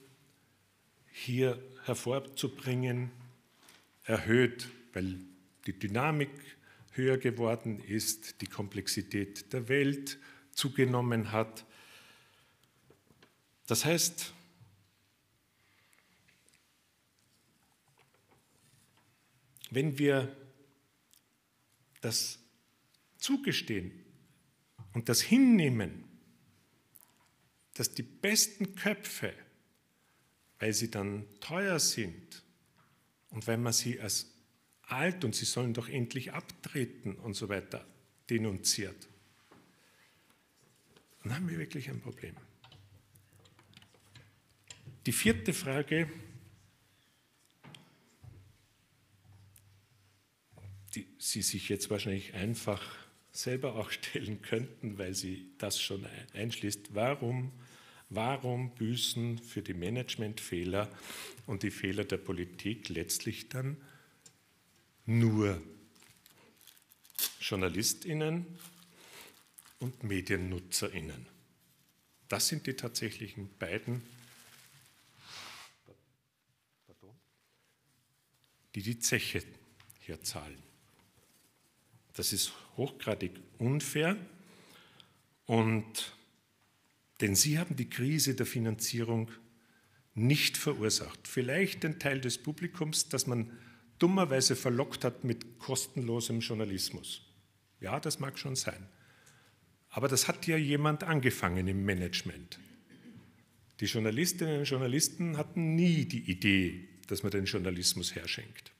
hier hervorzubringen erhöht, weil die Dynamik höher geworden ist, die Komplexität der Welt zugenommen hat. Das heißt, wenn wir das zugestehen und das hinnehmen, dass die besten Köpfe, weil sie dann teuer sind und weil man sie als alt und sie sollen doch endlich abtreten und so weiter denunziert, dann haben wir wirklich ein Problem. Die vierte Frage, die Sie sich jetzt wahrscheinlich einfach selber auch stellen könnten, weil sie das schon einschließt, warum, warum büßen für die Managementfehler und die Fehler der Politik letztlich dann nur JournalistInnen und MediennutzerInnen. Das sind die tatsächlichen beiden, die die Zeche hier zahlen. Das ist hochgradig unfair und denn sie haben die Krise der Finanzierung nicht verursacht. Vielleicht ein Teil des Publikums, das man dummerweise verlockt hat mit kostenlosem Journalismus. Ja, das mag schon sein. Aber das hat ja jemand angefangen im Management. Die Journalistinnen und Journalisten hatten nie die Idee, dass man den Journalismus herschenkt.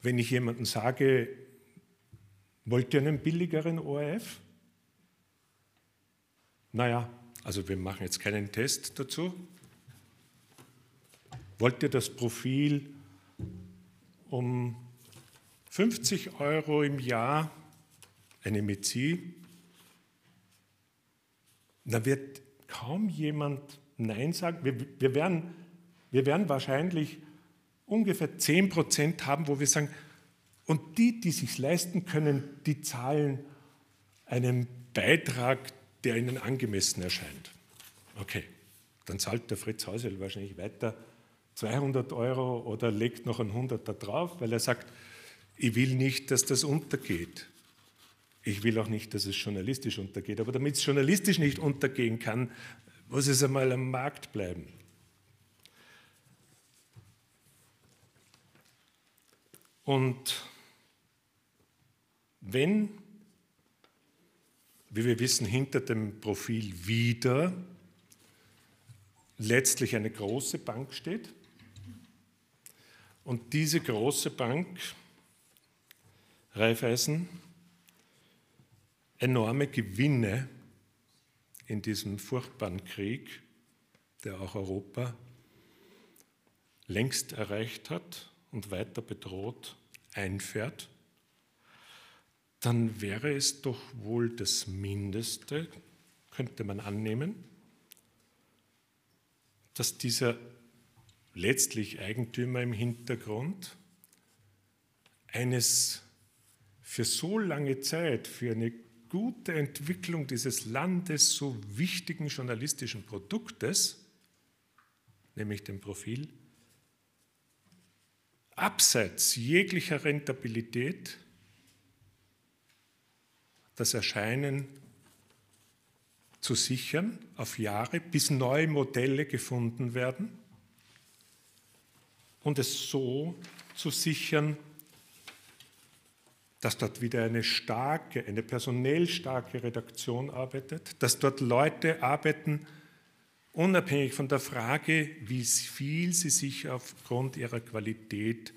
Wenn ich jemandem sage, wollt ihr einen billigeren ORF? Naja, also wir machen jetzt keinen Test dazu. Wollt ihr das Profil um 50 Euro im Jahr, eine Metzi? Da wird kaum jemand Nein sagen. Wir, wir, werden, wir werden wahrscheinlich ungefähr 10 Prozent haben, wo wir sagen, und die, die sich leisten können, die zahlen einen Beitrag, der ihnen angemessen erscheint. Okay, dann zahlt der Fritz Hausel wahrscheinlich weiter 200 Euro oder legt noch ein 100 da drauf, weil er sagt, ich will nicht, dass das untergeht. Ich will auch nicht, dass es journalistisch untergeht. Aber damit es journalistisch nicht untergehen kann, muss es einmal am Markt bleiben. Und wenn, wie wir wissen, hinter dem Profil wieder letztlich eine große Bank steht und diese große Bank, Raiffeisen, enorme Gewinne in diesem furchtbaren Krieg, der auch Europa längst erreicht hat und weiter bedroht, einfährt, dann wäre es doch wohl das Mindeste, könnte man annehmen, dass dieser letztlich Eigentümer im Hintergrund eines für so lange Zeit, für eine gute Entwicklung dieses Landes so wichtigen journalistischen Produktes, nämlich dem Profil, abseits jeglicher Rentabilität das Erscheinen zu sichern auf Jahre, bis neue Modelle gefunden werden und es so zu sichern, dass dort wieder eine starke, eine personell starke Redaktion arbeitet, dass dort Leute arbeiten, unabhängig von der Frage, wie viel sie sich aufgrund ihrer Qualität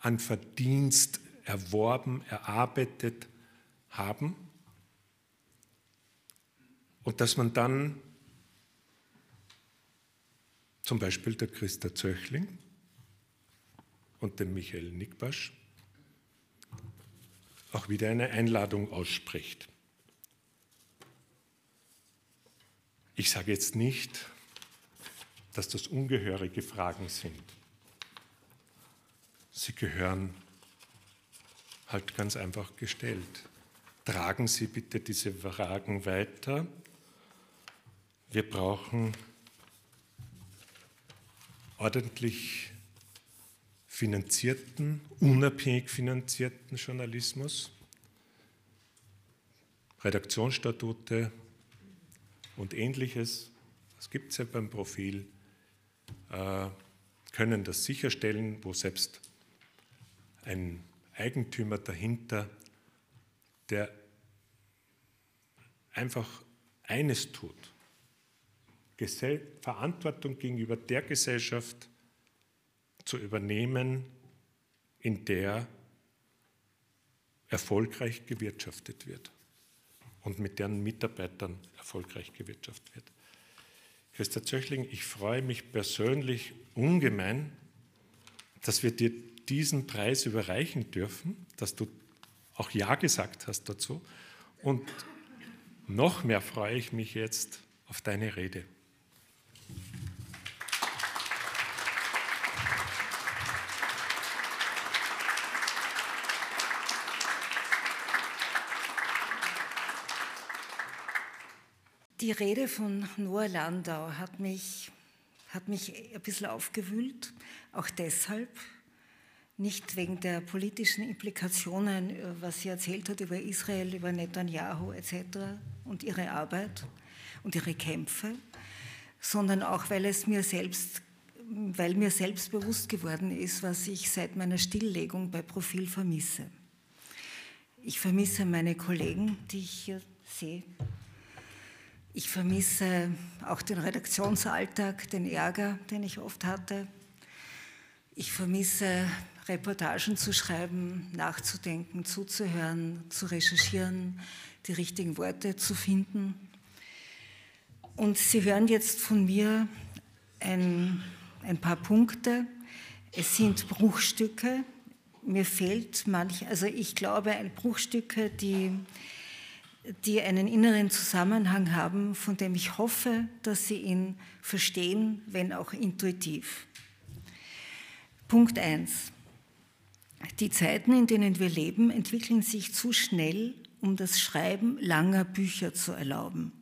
an Verdienst erworben, erarbeitet haben. Und dass man dann zum Beispiel der Christa Zöchling und dem Michael Nickbasch auch wieder eine Einladung ausspricht. Ich sage jetzt nicht, dass das ungehörige Fragen sind. Sie gehören halt ganz einfach gestellt. Tragen Sie bitte diese Fragen weiter. Wir brauchen ordentlich finanzierten, unabhängig finanzierten Journalismus, Redaktionsstatute und ähnliches, das gibt es ja beim Profil, äh, können das sicherstellen, wo selbst ein Eigentümer dahinter, der einfach eines tut, Verantwortung gegenüber der Gesellschaft zu übernehmen, in der erfolgreich gewirtschaftet wird und mit deren Mitarbeitern erfolgreich gewirtschaftet wird. Christa Zöchling, ich freue mich persönlich ungemein, dass wir dir diesen Preis überreichen dürfen, dass du auch Ja gesagt hast dazu. Und noch mehr freue ich mich jetzt auf deine Rede. Die Rede von Noah Landau hat mich, hat mich ein bisschen aufgewühlt, auch deshalb, nicht wegen der politischen Implikationen, was sie erzählt hat über Israel, über Netanyahu etc. und ihre Arbeit und ihre Kämpfe, sondern auch, weil es mir selbst, weil mir selbst bewusst geworden ist, was ich seit meiner Stilllegung bei Profil vermisse. Ich vermisse meine Kollegen, die ich hier sehe, ich vermisse auch den Redaktionsalltag, den Ärger, den ich oft hatte. Ich vermisse Reportagen zu schreiben, nachzudenken, zuzuhören, zu recherchieren, die richtigen Worte zu finden. Und Sie hören jetzt von mir ein, ein paar Punkte. Es sind Bruchstücke. Mir fehlt manch, also ich glaube, Bruchstücke, die die einen inneren Zusammenhang haben, von dem ich hoffe, dass Sie ihn verstehen, wenn auch intuitiv. Punkt 1. Die Zeiten, in denen wir leben, entwickeln sich zu schnell, um das Schreiben langer Bücher zu erlauben.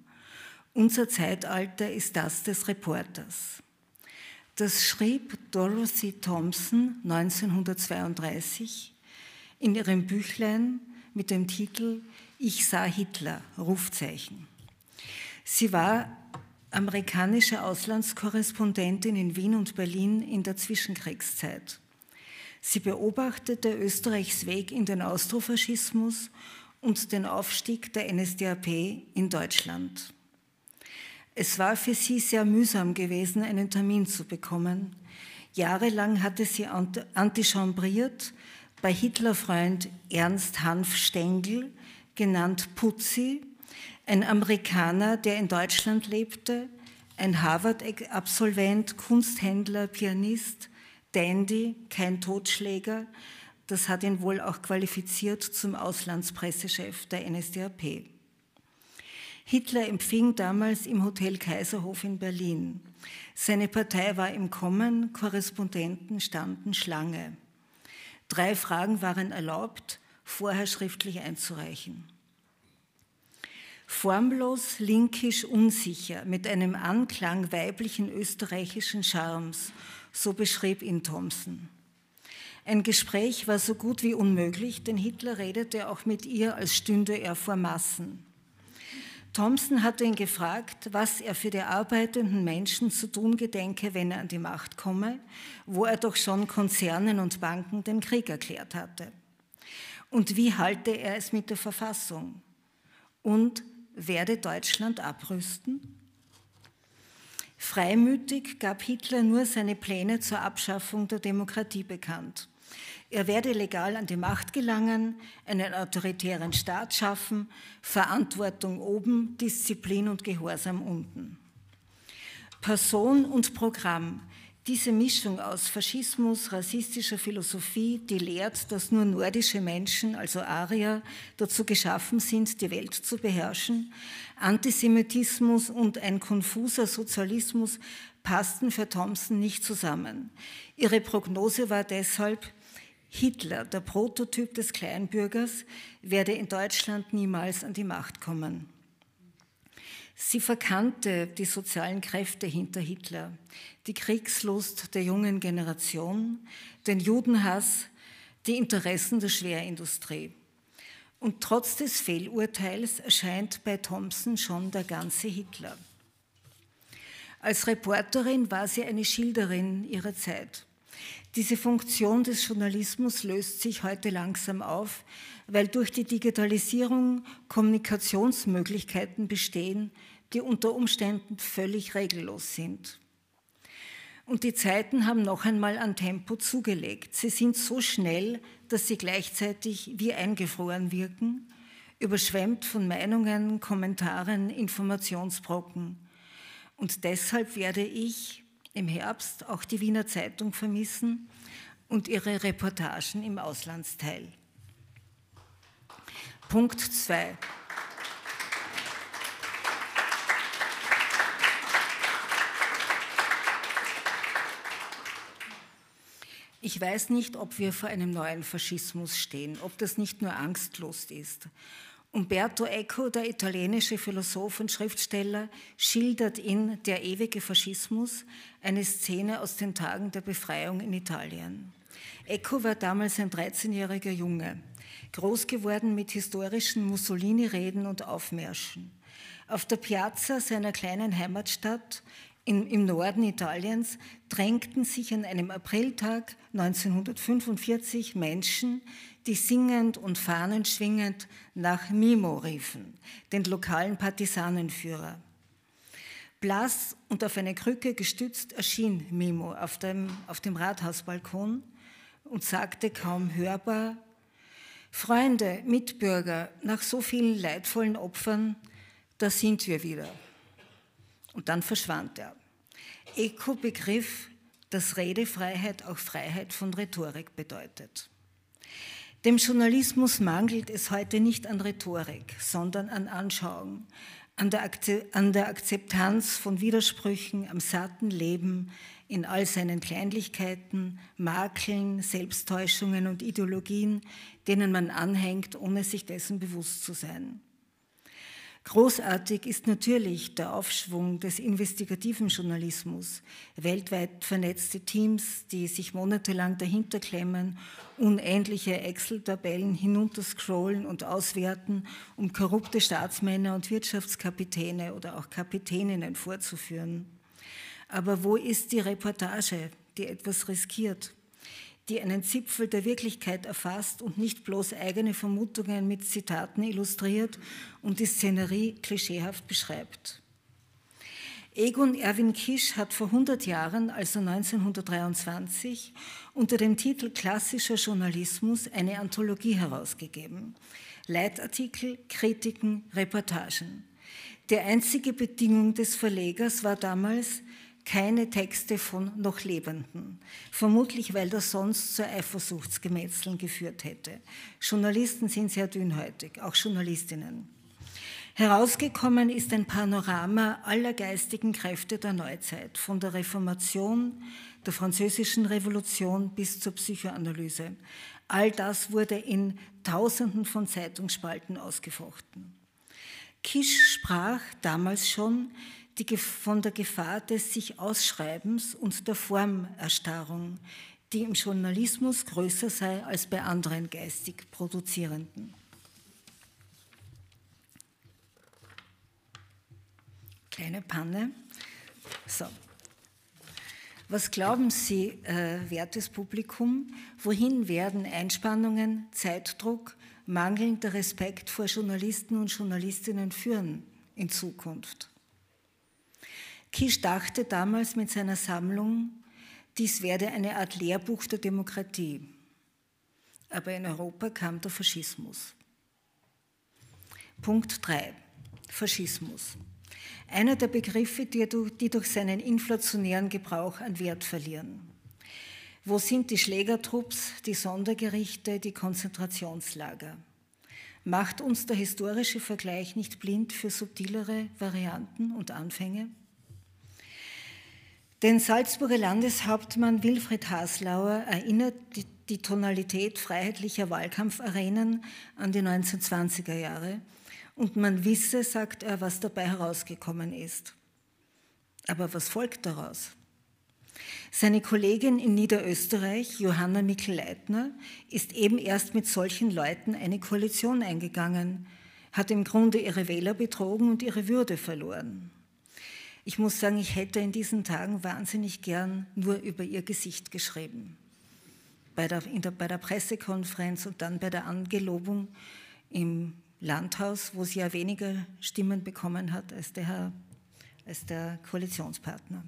Unser Zeitalter ist das des Reporters. Das schrieb Dorothy Thompson 1932 in ihrem Büchlein mit dem Titel ich sah Hitler, Rufzeichen. Sie war amerikanische Auslandskorrespondentin in Wien und Berlin in der Zwischenkriegszeit. Sie beobachtete Österreichs Weg in den Austrofaschismus und den Aufstieg der NSDAP in Deutschland. Es war für sie sehr mühsam gewesen, einen Termin zu bekommen. Jahrelang hatte sie antichambriert bei Hitlerfreund Ernst Hanf Stengel, genannt Putzi, ein Amerikaner, der in Deutschland lebte, ein Harvard-Absolvent, Kunsthändler, Pianist, Dandy, kein Totschläger. Das hat ihn wohl auch qualifiziert zum Auslandspressechef der NSDAP. Hitler empfing damals im Hotel Kaiserhof in Berlin. Seine Partei war im Kommen, Korrespondenten standen Schlange. Drei Fragen waren erlaubt, vorher schriftlich einzureichen. formlos, linkisch, unsicher, mit einem Anklang weiblichen österreichischen Charmes, so beschrieb ihn Thomson. Ein Gespräch war so gut wie unmöglich, denn Hitler redete auch mit ihr, als stünde er vor Massen. Thompson hatte ihn gefragt, was er für die arbeitenden Menschen zu tun gedenke, wenn er an die Macht komme, wo er doch schon Konzernen und Banken den Krieg erklärt hatte. Und wie halte er es mit der Verfassung? Und werde Deutschland abrüsten? Freimütig gab Hitler nur seine Pläne zur Abschaffung der Demokratie bekannt. Er werde legal an die Macht gelangen, einen autoritären Staat schaffen, Verantwortung oben, Disziplin und Gehorsam unten. Person und Programm, diese Mischung aus Faschismus, rassistischer Philosophie, die lehrt, dass nur nordische Menschen, also Arier, dazu geschaffen sind, die Welt zu beherrschen, Antisemitismus und ein konfuser Sozialismus passten für Thompson nicht zusammen. Ihre Prognose war deshalb, Hitler, der Prototyp des Kleinbürgers, werde in Deutschland niemals an die Macht kommen. Sie verkannte die sozialen Kräfte hinter Hitler, die Kriegslust der jungen Generation, den Judenhass, die Interessen der Schwerindustrie. Und trotz des Fehlurteils erscheint bei Thompson schon der ganze Hitler. Als Reporterin war sie eine Schilderin ihrer Zeit. Diese Funktion des Journalismus löst sich heute langsam auf, weil durch die Digitalisierung Kommunikationsmöglichkeiten bestehen, die unter Umständen völlig regellos sind. Und die Zeiten haben noch einmal an Tempo zugelegt. Sie sind so schnell, dass sie gleichzeitig wie eingefroren wirken, überschwemmt von Meinungen, Kommentaren, Informationsbrocken. Und deshalb werde ich im Herbst auch die Wiener Zeitung vermissen und ihre Reportagen im Auslandsteil. Punkt 2. Ich weiß nicht, ob wir vor einem neuen Faschismus stehen, ob das nicht nur Angstlust ist. Umberto Eco, der italienische Philosoph und Schriftsteller, schildert in Der ewige Faschismus eine Szene aus den Tagen der Befreiung in Italien. Eco war damals ein 13-jähriger Junge, groß geworden mit historischen Mussolini-Reden und Aufmärschen. Auf der Piazza seiner kleinen Heimatstadt in, im Norden Italiens drängten sich an einem Apriltag 1945 Menschen, die singend und fahnenschwingend nach Mimo riefen, den lokalen Partisanenführer. Blass und auf eine Krücke gestützt erschien Mimo auf dem, auf dem Rathausbalkon und sagte kaum hörbar, Freunde, Mitbürger, nach so vielen leidvollen Opfern, da sind wir wieder. Und dann verschwand er. Eco begriff, dass Redefreiheit auch Freiheit von Rhetorik bedeutet. Dem Journalismus mangelt es heute nicht an Rhetorik, sondern an Anschauung, an der, an der Akzeptanz von Widersprüchen, am satten Leben in all seinen Kleinlichkeiten, Makeln, Selbsttäuschungen und Ideologien, denen man anhängt, ohne sich dessen bewusst zu sein. Großartig ist natürlich der Aufschwung des investigativen Journalismus, weltweit vernetzte Teams, die sich monatelang dahinter klemmen, unendliche Excel-Tabellen hinunterscrollen und auswerten, um korrupte Staatsmänner und Wirtschaftskapitäne oder auch Kapitäninnen vorzuführen. Aber wo ist die Reportage, die etwas riskiert? Die einen Zipfel der Wirklichkeit erfasst und nicht bloß eigene Vermutungen mit Zitaten illustriert und die Szenerie klischeehaft beschreibt. Egon Erwin Kisch hat vor 100 Jahren, also 1923, unter dem Titel Klassischer Journalismus eine Anthologie herausgegeben. Leitartikel, Kritiken, Reportagen. Die einzige Bedingung des Verlegers war damals, keine Texte von noch Lebenden, vermutlich weil das sonst zu Eifersuchtsgemetzeln geführt hätte. Journalisten sind sehr dünnhäutig, auch Journalistinnen. Herausgekommen ist ein Panorama aller geistigen Kräfte der Neuzeit, von der Reformation, der französischen Revolution bis zur Psychoanalyse. All das wurde in Tausenden von Zeitungsspalten ausgefochten. Kisch sprach damals schon die, von der Gefahr des sich Ausschreibens und der Formerstarrung, die im Journalismus größer sei als bei anderen geistig Produzierenden. Kleine Panne. So. Was glauben Sie, äh, wertes Publikum, wohin werden Einspannungen, Zeitdruck, mangelnder Respekt vor Journalisten und Journalistinnen führen in Zukunft? Kisch dachte damals mit seiner Sammlung, dies werde eine Art Lehrbuch der Demokratie. Aber in Europa kam der Faschismus. Punkt 3. Faschismus. Einer der Begriffe, die, durch seinen inflationären Gebrauch an Wert verlieren. Wo sind die Schlägertrupps, die Sondergerichte, die Konzentrationslager? Macht uns der historische Vergleich nicht blind für subtilere Varianten und Anfänge? Den Salzburger Landeshauptmann Wilfried Haslauer erinnert die, die Tonalität freiheitlicher Wahlkampfarenen an die 1920er Jahre und man wisse, sagt er, was dabei herausgekommen ist. Aber was folgt daraus? Seine Kollegin in Niederösterreich, Johanna Mikl-Leitner, ist eben erst mit solchen Leuten eine Koalition eingegangen, hat im Grunde ihre Wähler betrogen und ihre Würde verloren. Ich muss sagen, ich hätte in diesen Tagen wahnsinnig gern nur über ihr Gesicht geschrieben. Bei der, der, bei der Pressekonferenz und dann bei der Angelobung im Landhaus, wo sie ja weniger Stimmen bekommen hat als der, Herr, als der Koalitionspartner.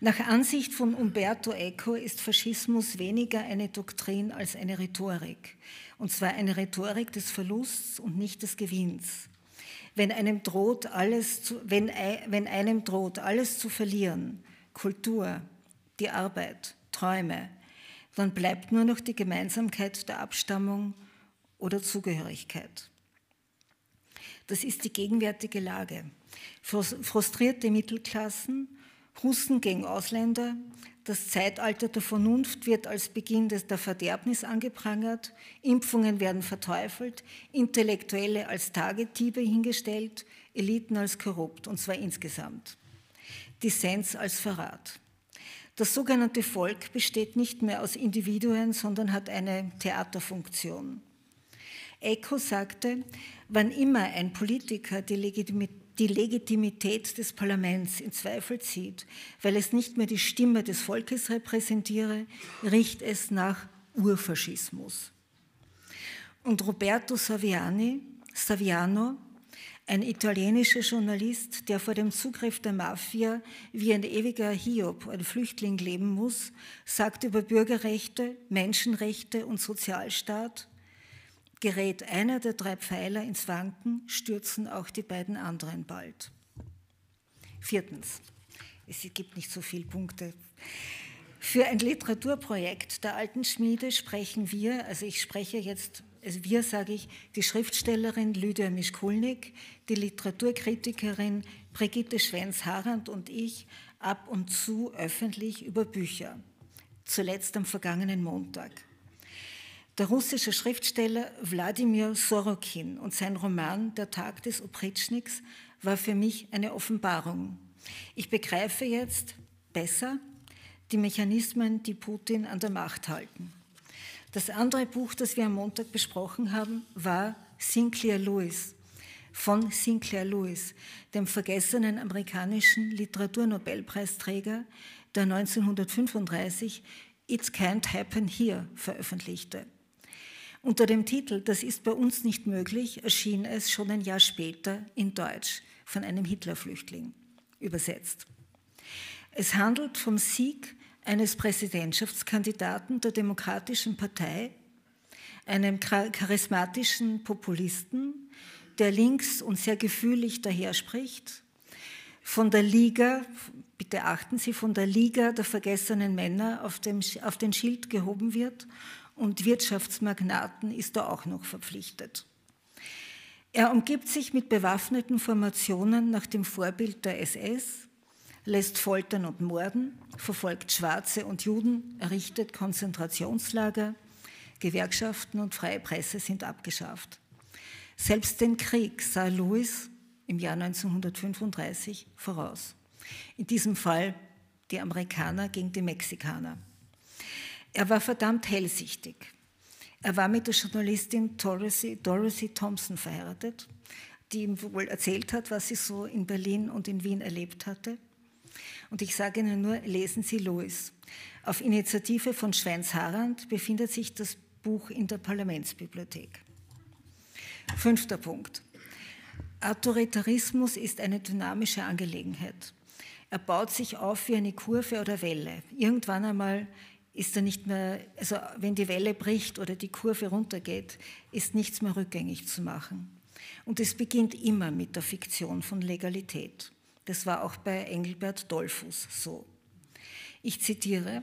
Nach Ansicht von Umberto Eco ist Faschismus weniger eine Doktrin als eine Rhetorik. Und zwar eine Rhetorik des Verlusts und nicht des Gewinns. Wenn einem droht, alles zu, wenn, wenn einem droht, alles zu verlieren, Kultur, die Arbeit, Träume, dann bleibt nur noch die Gemeinsamkeit der Abstammung oder Zugehörigkeit. Das ist die gegenwärtige Lage. Frustrierte Mittelklassen, Husten gegen Ausländer, das Zeitalter der Vernunft wird als Beginn der Verderbnis angeprangert, Impfungen werden verteufelt, Intellektuelle als Tagetiebe hingestellt, Eliten als korrupt, und zwar insgesamt. Dissens als Verrat. Das sogenannte Volk besteht nicht mehr aus Individuen, sondern hat eine Theaterfunktion. Eco sagte, wann immer ein Politiker die Legitimität des Parlaments in Zweifel zieht, weil es nicht mehr die Stimme des Volkes repräsentiere, riecht es nach Urfaschismus. Und Roberto Saviani, Saviano, ein italienischer Journalist, der vor dem Zugriff der Mafia wie ein ewiger Hiob, ein Flüchtling leben muss, sagt über Bürgerrechte, Menschenrechte und Sozialstaat, Gerät einer der drei Pfeiler ins Wanken, stürzen auch die beiden anderen bald. Viertens, es gibt nicht so viele Punkte. Für ein Literaturprojekt der Alten Schmiede sprechen wir, also ich spreche jetzt, also wir sage ich, die Schriftstellerin Lydia Mischkulnik, die Literaturkritikerin Brigitte Schwenz-Harand und ich ab und zu öffentlich über Bücher. Zuletzt am vergangenen Montag. Der russische Schriftsteller Wladimir Sorokin und sein Roman Der Tag des Opritschniks war für mich eine Offenbarung. Ich begreife jetzt besser die Mechanismen, die Putin an der Macht halten. Das andere Buch, das wir am Montag besprochen haben, war Sinclair Lewis von Sinclair Lewis, dem vergessenen amerikanischen Literaturnobelpreisträger, der 1935 It Can't Happen Here veröffentlichte. Unter dem Titel Das ist bei uns nicht möglich erschien es schon ein Jahr später in Deutsch von einem Hitlerflüchtling übersetzt. Es handelt vom Sieg eines Präsidentschaftskandidaten der Demokratischen Partei, einem charismatischen Populisten, der links und sehr gefühlig daherspricht, von der Liga, bitte achten Sie, von der Liga der vergessenen Männer auf, dem, auf den Schild gehoben wird und Wirtschaftsmagnaten ist er auch noch verpflichtet. Er umgibt sich mit bewaffneten Formationen nach dem Vorbild der SS, lässt foltern und morden, verfolgt Schwarze und Juden, errichtet Konzentrationslager, Gewerkschaften und freie Presse sind abgeschafft. Selbst den Krieg sah Louis im Jahr 1935 voraus. In diesem Fall die Amerikaner gegen die Mexikaner. Er war verdammt hellsichtig. Er war mit der Journalistin Dorothy, Dorothy Thompson verheiratet, die ihm wohl erzählt hat, was sie so in Berlin und in Wien erlebt hatte. Und ich sage Ihnen nur, lesen Sie Louis. Auf Initiative von Schweins Harand befindet sich das Buch in der Parlamentsbibliothek. Fünfter Punkt. Autoritarismus ist eine dynamische Angelegenheit. Er baut sich auf wie eine Kurve oder Welle. Irgendwann einmal ist er nicht mehr, also wenn die Welle bricht oder die Kurve runtergeht, ist nichts mehr rückgängig zu machen. Und es beginnt immer mit der Fiktion von Legalität. Das war auch bei Engelbert Dollfuß so. Ich zitiere,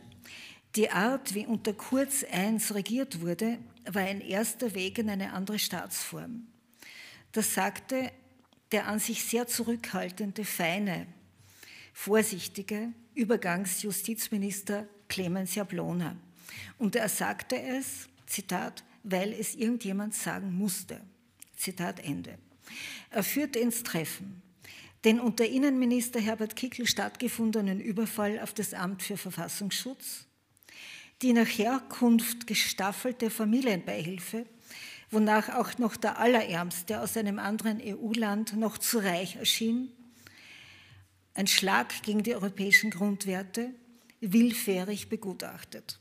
die Art, wie unter Kurz I regiert wurde, war ein erster Weg in eine andere Staatsform. Das sagte der an sich sehr zurückhaltende, feine, vorsichtige Übergangsjustizminister Clemens Jablona. Und er sagte es, Zitat, weil es irgendjemand sagen musste. Zitat Ende. Er führte ins Treffen den unter Innenminister Herbert Kickl stattgefundenen Überfall auf das Amt für Verfassungsschutz, die nach Herkunft gestaffelte Familienbeihilfe, wonach auch noch der Allerärmste aus einem anderen EU-Land noch zu reich erschien, ein Schlag gegen die europäischen Grundwerte, willfährig begutachtet.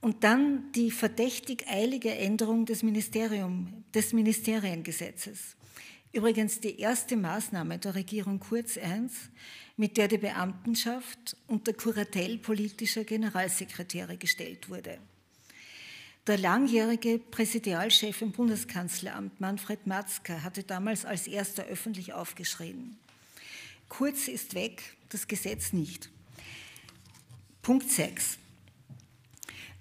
Und dann die verdächtig eilige Änderung des, Ministerium, des Ministeriengesetzes. Übrigens die erste Maßnahme der Regierung Kurz I, mit der die Beamtenschaft unter Kuratell politischer Generalsekretäre gestellt wurde. Der langjährige Präsidialchef im Bundeskanzleramt Manfred Matzka hatte damals als erster öffentlich aufgeschrien. Kurz ist weg, das Gesetz nicht. Punkt 6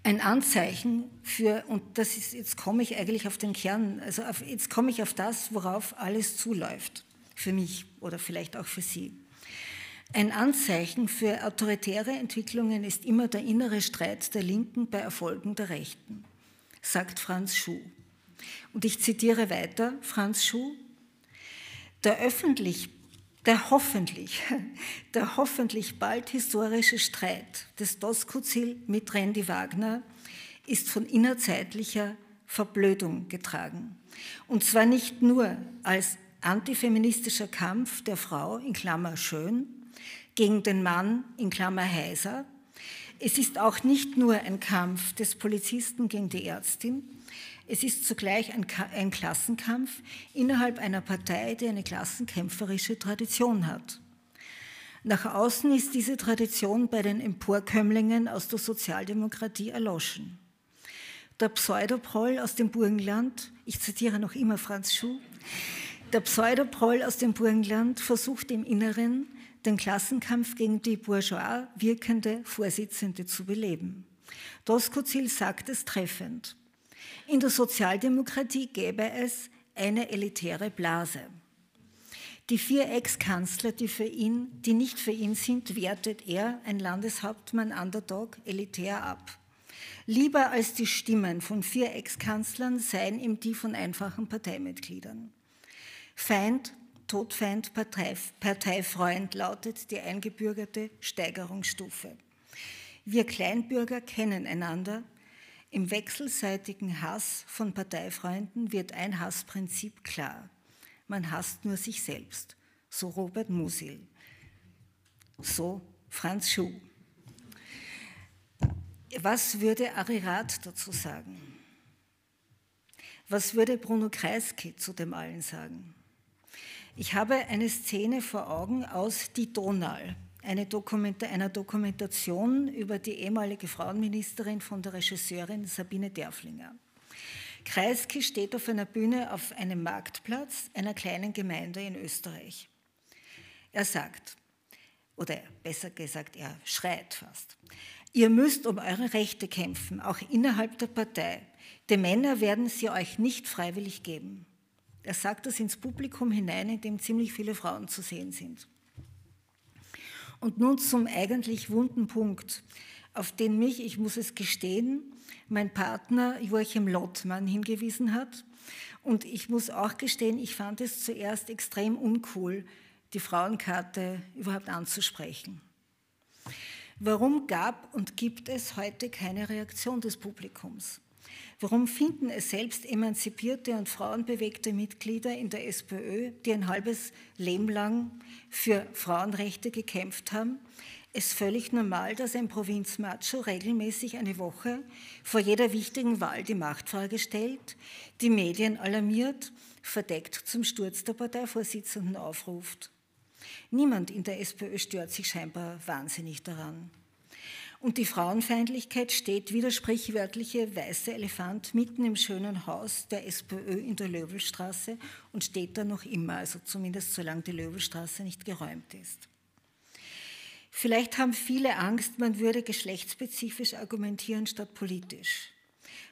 ein Anzeichen für, und das ist, jetzt komme ich eigentlich auf den Kern, also auf, jetzt komme ich auf das, worauf alles zuläuft, für mich oder vielleicht auch für Sie. Ein Anzeichen für autoritäre Entwicklungen ist immer der innere Streit der Linken bei Erfolgen der Rechten, sagt Franz Schuh. Und ich zitiere weiter Franz Schuh, der öffentlich der hoffentlich, der hoffentlich bald historische Streit des Doskozil mit Randy Wagner ist von innerzeitlicher Verblödung getragen. Und zwar nicht nur als antifeministischer Kampf der Frau in Klammer schön gegen den Mann in Klammer heiser. Es ist auch nicht nur ein Kampf des Polizisten gegen die Ärztin, es ist zugleich ein, ein Klassenkampf innerhalb einer Partei, die eine klassenkämpferische Tradition hat. Nach außen ist diese Tradition bei den Emporkömmlingen aus der Sozialdemokratie erloschen. Der Pseudoproll aus dem Burgenland, ich zitiere noch immer Franz Schuh, der Pseudoproll aus dem Burgenland versucht im Inneren, den Klassenkampf gegen die bourgeois wirkende Vorsitzende zu beleben. Doskozil sagt es treffend. In der Sozialdemokratie gäbe es eine elitäre Blase. Die vier Ex-Kanzler, die, für ihn, die nicht für ihn sind, wertet er, ein Landeshauptmann Underdog, elitär ab. Lieber als die Stimmen von vier Ex-Kanzlern seien ihm die von einfachen Parteimitgliedern. Feind, Todfeind, Partei, Parteifreund lautet die eingebürgerte Steigerungsstufe. Wir Kleinbürger kennen einander, im wechselseitigen Hass von Parteifreunden wird ein Hassprinzip klar. Man hasst nur sich selbst. So Robert Musil. So Franz Schuh. Was würde Arirat dazu sagen? Was würde Bruno Kreisky zu dem allen sagen? Ich habe eine Szene vor Augen aus Die Donau, eine Dokumenta einer Dokumentation über die ehemalige Frauenministerin von der Regisseurin Sabine Derflinger. Kreisky steht auf einer Bühne auf einem Marktplatz einer kleinen Gemeinde in Österreich. Er sagt, oder besser gesagt, er schreit fast, ihr müsst um eure Rechte kämpfen, auch innerhalb der Partei. Die Männer werden sie euch nicht freiwillig geben. Er sagt das ins Publikum hinein, in dem ziemlich viele Frauen zu sehen sind. Und nun zum eigentlich wunden Punkt, auf den mich, ich muss es gestehen, mein Partner Joachim Lottmann hingewiesen hat Und ich muss auch gestehen, ich fand es zuerst extrem uncool, die Frauenkarte überhaupt anzusprechen. Warum gab und gibt es heute keine Reaktion des Publikums? Warum finden es selbst emanzipierte und frauenbewegte Mitglieder in der SPÖ, die ein halbes Leben lang für Frauenrechte gekämpft haben, es völlig normal, dass ein Provinzmacho regelmäßig eine Woche vor jeder wichtigen Wahl die Machtfrage stellt, die Medien alarmiert, verdeckt zum Sturz der Parteivorsitzenden aufruft. Niemand in der SPÖ stört sich scheinbar wahnsinnig daran. Und die Frauenfeindlichkeit steht wie der sprichwörtliche weiße Elefant mitten im schönen Haus der SPÖ in der Löwelstraße und steht da noch immer, also zumindest solange die Löwelstraße nicht geräumt ist. Vielleicht haben viele Angst, man würde geschlechtsspezifisch argumentieren statt politisch.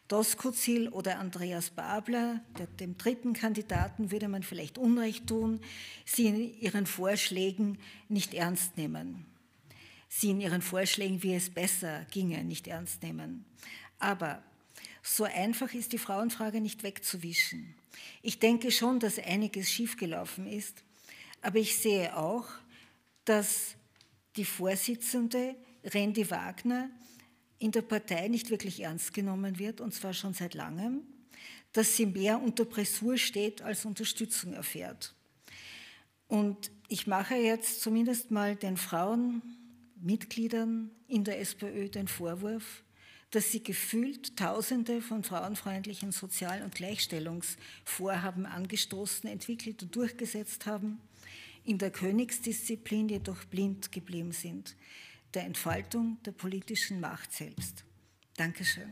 Doskozil oder Andreas Babler, dem dritten Kandidaten, würde man vielleicht Unrecht tun, sie in ihren Vorschlägen nicht ernst nehmen. Sie in ihren Vorschlägen, wie es besser ginge, nicht ernst nehmen. Aber so einfach ist die Frauenfrage nicht wegzuwischen. Ich denke schon, dass einiges schiefgelaufen ist, aber ich sehe auch, dass die Vorsitzende Randy Wagner in der Partei nicht wirklich ernst genommen wird, und zwar schon seit langem, dass sie mehr unter Pressur steht als Unterstützung erfährt. Und ich mache jetzt zumindest mal den Frauenmitgliedern in der SPÖ den Vorwurf, dass sie gefühlt Tausende von frauenfreundlichen Sozial- und Gleichstellungsvorhaben angestoßen, entwickelt und durchgesetzt haben in der Königsdisziplin jedoch blind geblieben sind, der Entfaltung der politischen Macht selbst. Dankeschön.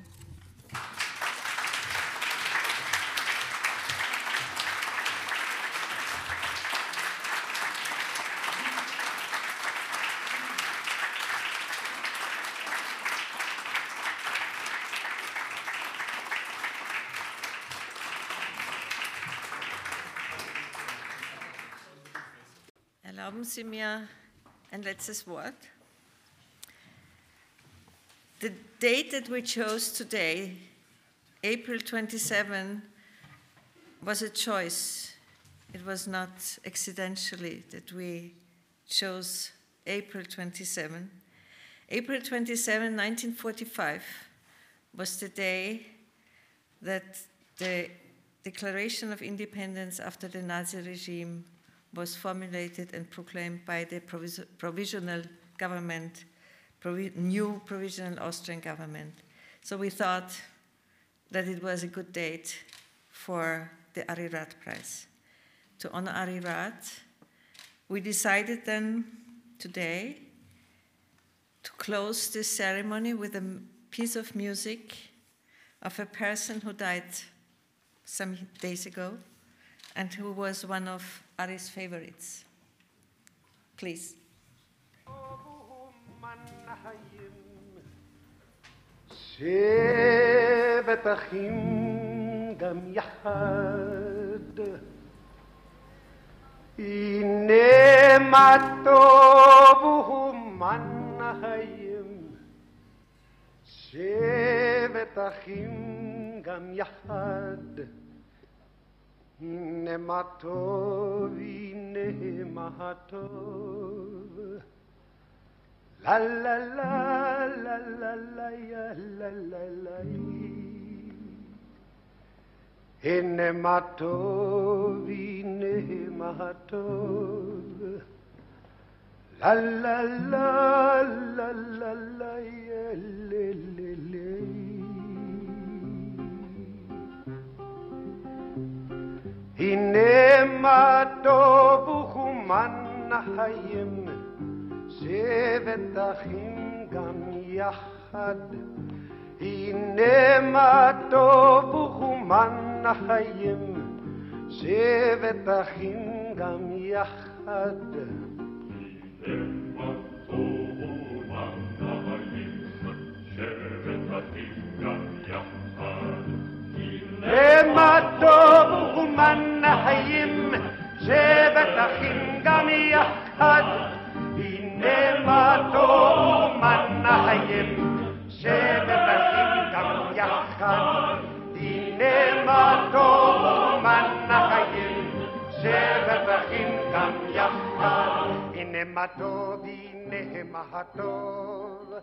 Sie mir ein letztes Wort. The date that we chose today, April 27, was a choice. It was not accidentally that we chose April 27. April 27, 1945, was the day that the Declaration of Independence after the Nazi regime was formulated and proclaimed by the provis provisional government, provi new provisional Austrian government. So we thought that it was a good date for the Arirat Prize. To honor Arirat, we decided then today to close this ceremony with a piece of music of a person who died some days ago and who was one of Ari's favorites. Please. שבט אחים גם יחד, הנה מה טוב ומנהיים, שבט אחים גם יחד. nematovi, nematov. La la la la la la ya, la la la. Nematovi, nematov. La la la la la la ya, le le le. הנה מה טוב וכומן החיים, שבט אחים גם יחד. הנה מה טוב וכומן החיים, שבט אחים גם יחד. ומה טוב ומה נעים, שבטחים גם יחד. הנה מה טוב ומה נעים, שבטחים גם יחד. הנה מה טוב ומה נעים, שבטחים גם יחד. הנה מה טוב, הנה מה הטוב.